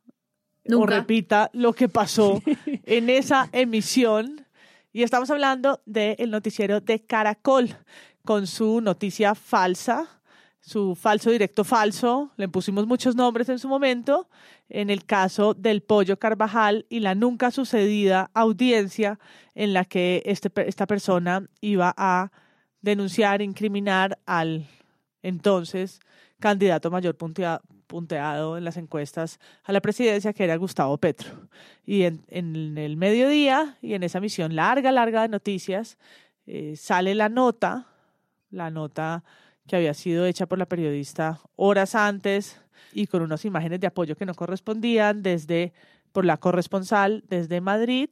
D: o repita lo que pasó [LAUGHS] en esa emisión. Y estamos hablando del noticiero de Caracol con su noticia falsa, su falso directo falso. Le pusimos muchos nombres en su momento. En el caso del Pollo Carvajal y la nunca sucedida audiencia en la que este, esta persona iba a denunciar, incriminar al entonces candidato mayor puntea- punteado en las encuestas a la presidencia, que era Gustavo Petro. Y en, en el mediodía y en esa misión larga, larga de noticias, eh, sale la nota, la nota que había sido hecha por la periodista horas antes y con unas imágenes de apoyo que no correspondían desde por la corresponsal desde Madrid.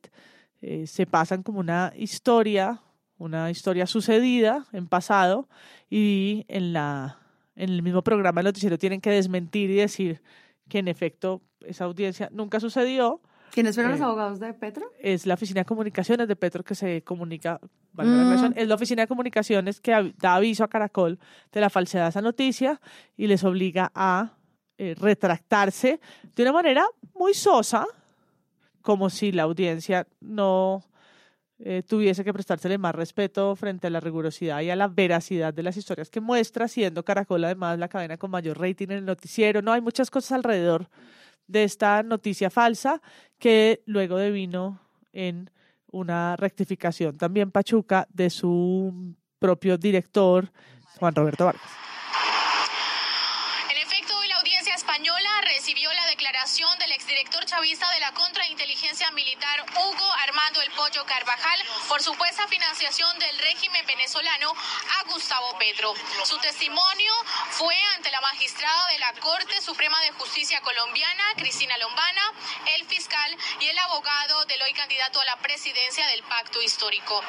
D: Eh, se pasan como una historia, una historia sucedida en pasado y en la en el mismo programa el noticiero tienen que desmentir y decir que en efecto esa audiencia nunca sucedió.
B: ¿Quiénes fueron los
D: Eh,
B: abogados de Petro?
D: Es la oficina de comunicaciones de Petro que se comunica, la
B: Mm.
D: aclaración, es la oficina de comunicaciones que da aviso a Caracol de la falsedad de esa noticia y les obliga a eh, retractarse de una manera muy sosa, como si la audiencia no eh, tuviese que prestársele más respeto frente a la rigurosidad y a la veracidad de las historias que muestra, siendo Caracol además la cadena con mayor rating en el noticiero. No, hay muchas cosas alrededor de esta noticia falsa que luego devino en una rectificación también Pachuca de su propio director, Juan Roberto Vargas.
T: En efecto, hoy la audiencia española recibió la declaración del exdirector chavista de la contrainteligencia militar Hugo Armando El Pollo Carvajal por supuesta financiación del régimen venezolano a Gustavo Petro. Su testimonio fue ante la magistrada de la Corte Suprema de Justicia colombiana, Cristina Lombana, el fiscal y el abogado del hoy candidato a la presidencia del pacto histórico.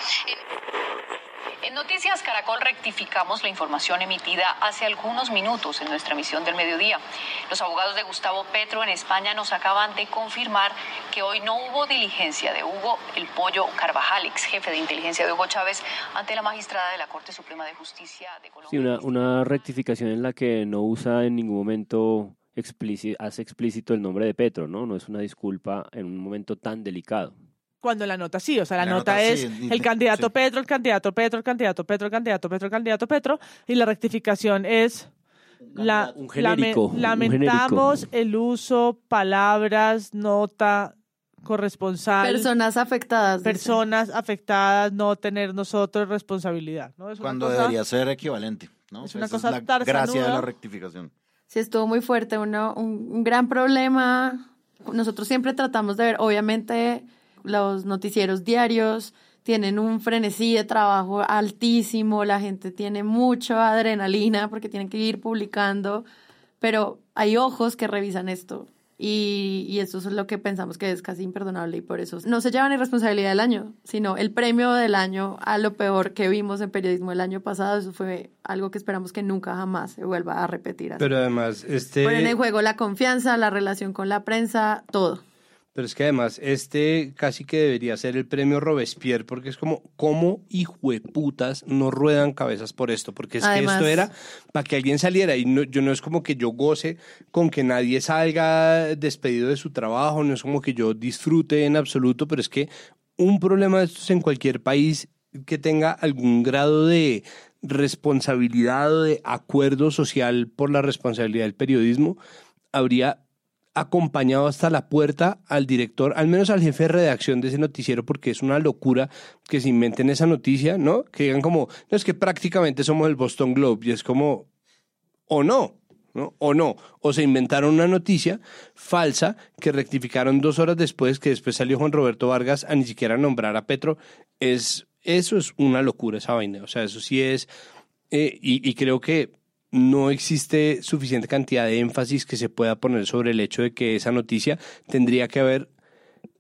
T: En
U: Noticias Caracol rectificamos la información emitida hace algunos minutos en nuestra emisión del mediodía. Los abogados de Gustavo Petro en España nos acaban de confirmar que hoy no hubo diligencia de Hugo El Pollo Carvajal, ex jefe de inteligencia de Hugo Chávez, ante la magistrada de la Corte Suprema de Justicia de Colombia.
E: Sí, una, una rectificación en la que no usa en ningún momento hace explícito el nombre de Petro, ¿no? No es una disculpa en un momento tan delicado.
D: Cuando la nota sí, o sea, la,
E: La
D: nota,
E: nota
D: es
E: sí,
D: el candidato Petro, el candidato Petro, el candidato Petro, el candidato Petro, el candidato Petro, y la rectificación es la,
E: un genérico, un
D: lamentamos el uso, palabras, nota, corresponsal.
B: Personas afectadas. dice.
D: Personas afectadas, no tener nosotros responsabilidad. Es
C: Cuando
D: cosa-
C: debería ser equivalente. ¿no?
D: Es una
C: Esa
D: cosa
C: la gracia de la rectificación.
B: Sí, estuvo muy fuerte, uno, un, un gran problema. Nosotros siempre tratamos de ver, obviamente, los noticieros diarios tienen un frenesí de trabajo altísimo, la gente tiene mucha adrenalina porque tienen que ir publicando, pero hay ojos que revisan esto. Y, y eso es lo que pensamos que es casi imperdonable y por eso no se lleva ni responsabilidad del año, sino el premio del año a lo peor que vimos en periodismo el año pasado. Eso fue algo que esperamos que nunca jamás se vuelva a repetir. así.
A: Pero además, este...
B: Ponen en juego la confianza, la relación con la prensa, todo.
A: Pero es que además, este casi que debería ser el premio Robespierre, porque es como, ¿cómo hijueputas no ruedan cabezas por esto? Porque es
B: Además-
A: que esto era para que alguien saliera y no, yo no es como que yo goce con que nadie salga despedido de su trabajo, no es como que yo disfrute en absoluto, pero es que un problema de estos en cualquier país que tenga algún grado de responsabilidad o de acuerdo social por la responsabilidad del periodismo, habría acompañado hasta la puerta al director, al menos al jefe de redacción de ese noticiero, porque es una locura que se inventen esa noticia, ¿no? Que digan como, no, es que prácticamente somos el Boston Globe, y es como, o no. O no, o se inventaron una noticia falsa que rectificaron dos horas después, que después salió Juan Roberto Vargas a ni siquiera nombrar a Petro, es, eso es una locura esa vaina, o sea, eso sí es, eh, y creo que no existe suficiente cantidad de énfasis que se pueda poner sobre el hecho de que esa noticia tendría que haber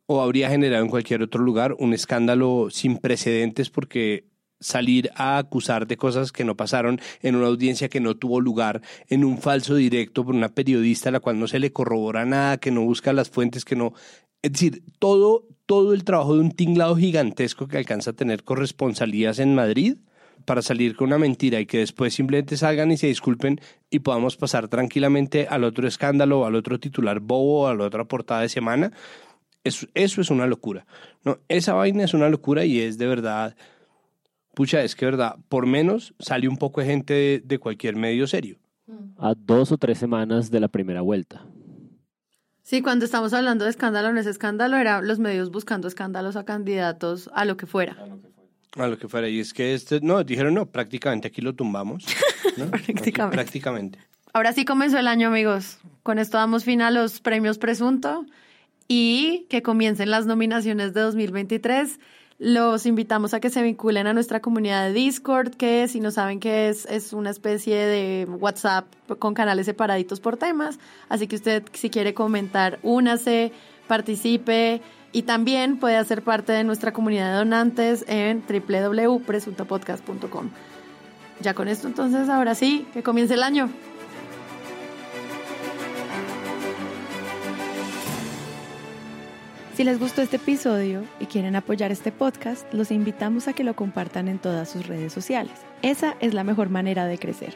A: o habría generado en cualquier otro lugar un escándalo sin precedentes porque salir a acusar de cosas que no pasaron en una audiencia que no tuvo lugar, en un falso directo por una periodista a la cual no se le corrobora nada, que no busca las fuentes, que no... Es decir, todo, todo el trabajo de un tinglado gigantesco que alcanza a tener corresponsalías en Madrid para salir con una mentira y que después simplemente salgan y se disculpen y podamos pasar tranquilamente al otro escándalo, al otro titular bobo, a la otra portada de semana, eso, eso es una locura. No, esa vaina es una locura y es de verdad pucha, es que verdad, por menos sale un poco de gente de, de, cualquier medio serio.
E: A dos o tres semanas de la primera vuelta.
V: Sí, cuando estamos hablando de escándalo, no es escándalo, era los medios buscando escándalos a candidatos a lo que fuera.
A: A lo que fuera. Y es que este, no, dijeron no, prácticamente aquí lo tumbamos. [LAUGHS] ¿no?
V: prácticamente.
A: Aquí, prácticamente.
V: Ahora sí comenzó el año, amigos. Con esto damos fin a los premios Presunto y que comiencen las nominaciones de 2023. Los invitamos a que se vinculen a nuestra comunidad de Discord, que si no saben qué es, es una especie de WhatsApp con canales separaditos por temas. Así que usted, si quiere comentar, únase, participe y también puede hacer parte de nuestra comunidad de donantes en www.presuntopodcast.com. Ya con esto, entonces, ahora sí, que comience el año. Si les gustó este episodio y quieren apoyar este podcast, los invitamos a que lo compartan en todas sus redes sociales. Esa es la mejor manera de crecer.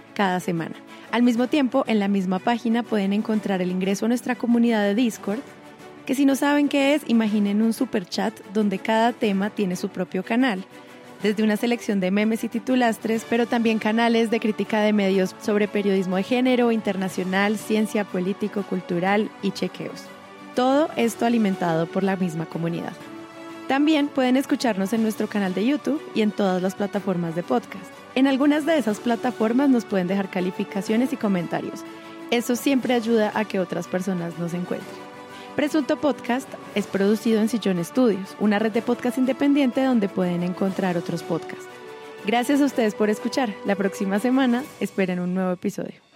V: cada semana. Al mismo tiempo, en la misma página pueden encontrar el ingreso a nuestra comunidad de Discord, que si no saben qué es, imaginen un super chat donde cada tema tiene su propio canal, desde una selección de memes y titulastres, pero también canales de crítica de medios sobre periodismo de género, internacional, ciencia, político, cultural y chequeos. Todo esto alimentado por la misma comunidad. También pueden escucharnos en nuestro canal de YouTube y en todas las plataformas de podcast. En algunas de esas plataformas nos pueden dejar calificaciones y comentarios. Eso siempre ayuda a que otras personas nos encuentren. Presunto Podcast es producido en Sillón Studios, una red de podcast independiente donde pueden encontrar otros podcasts. Gracias a ustedes por escuchar. La próxima semana esperen un nuevo episodio.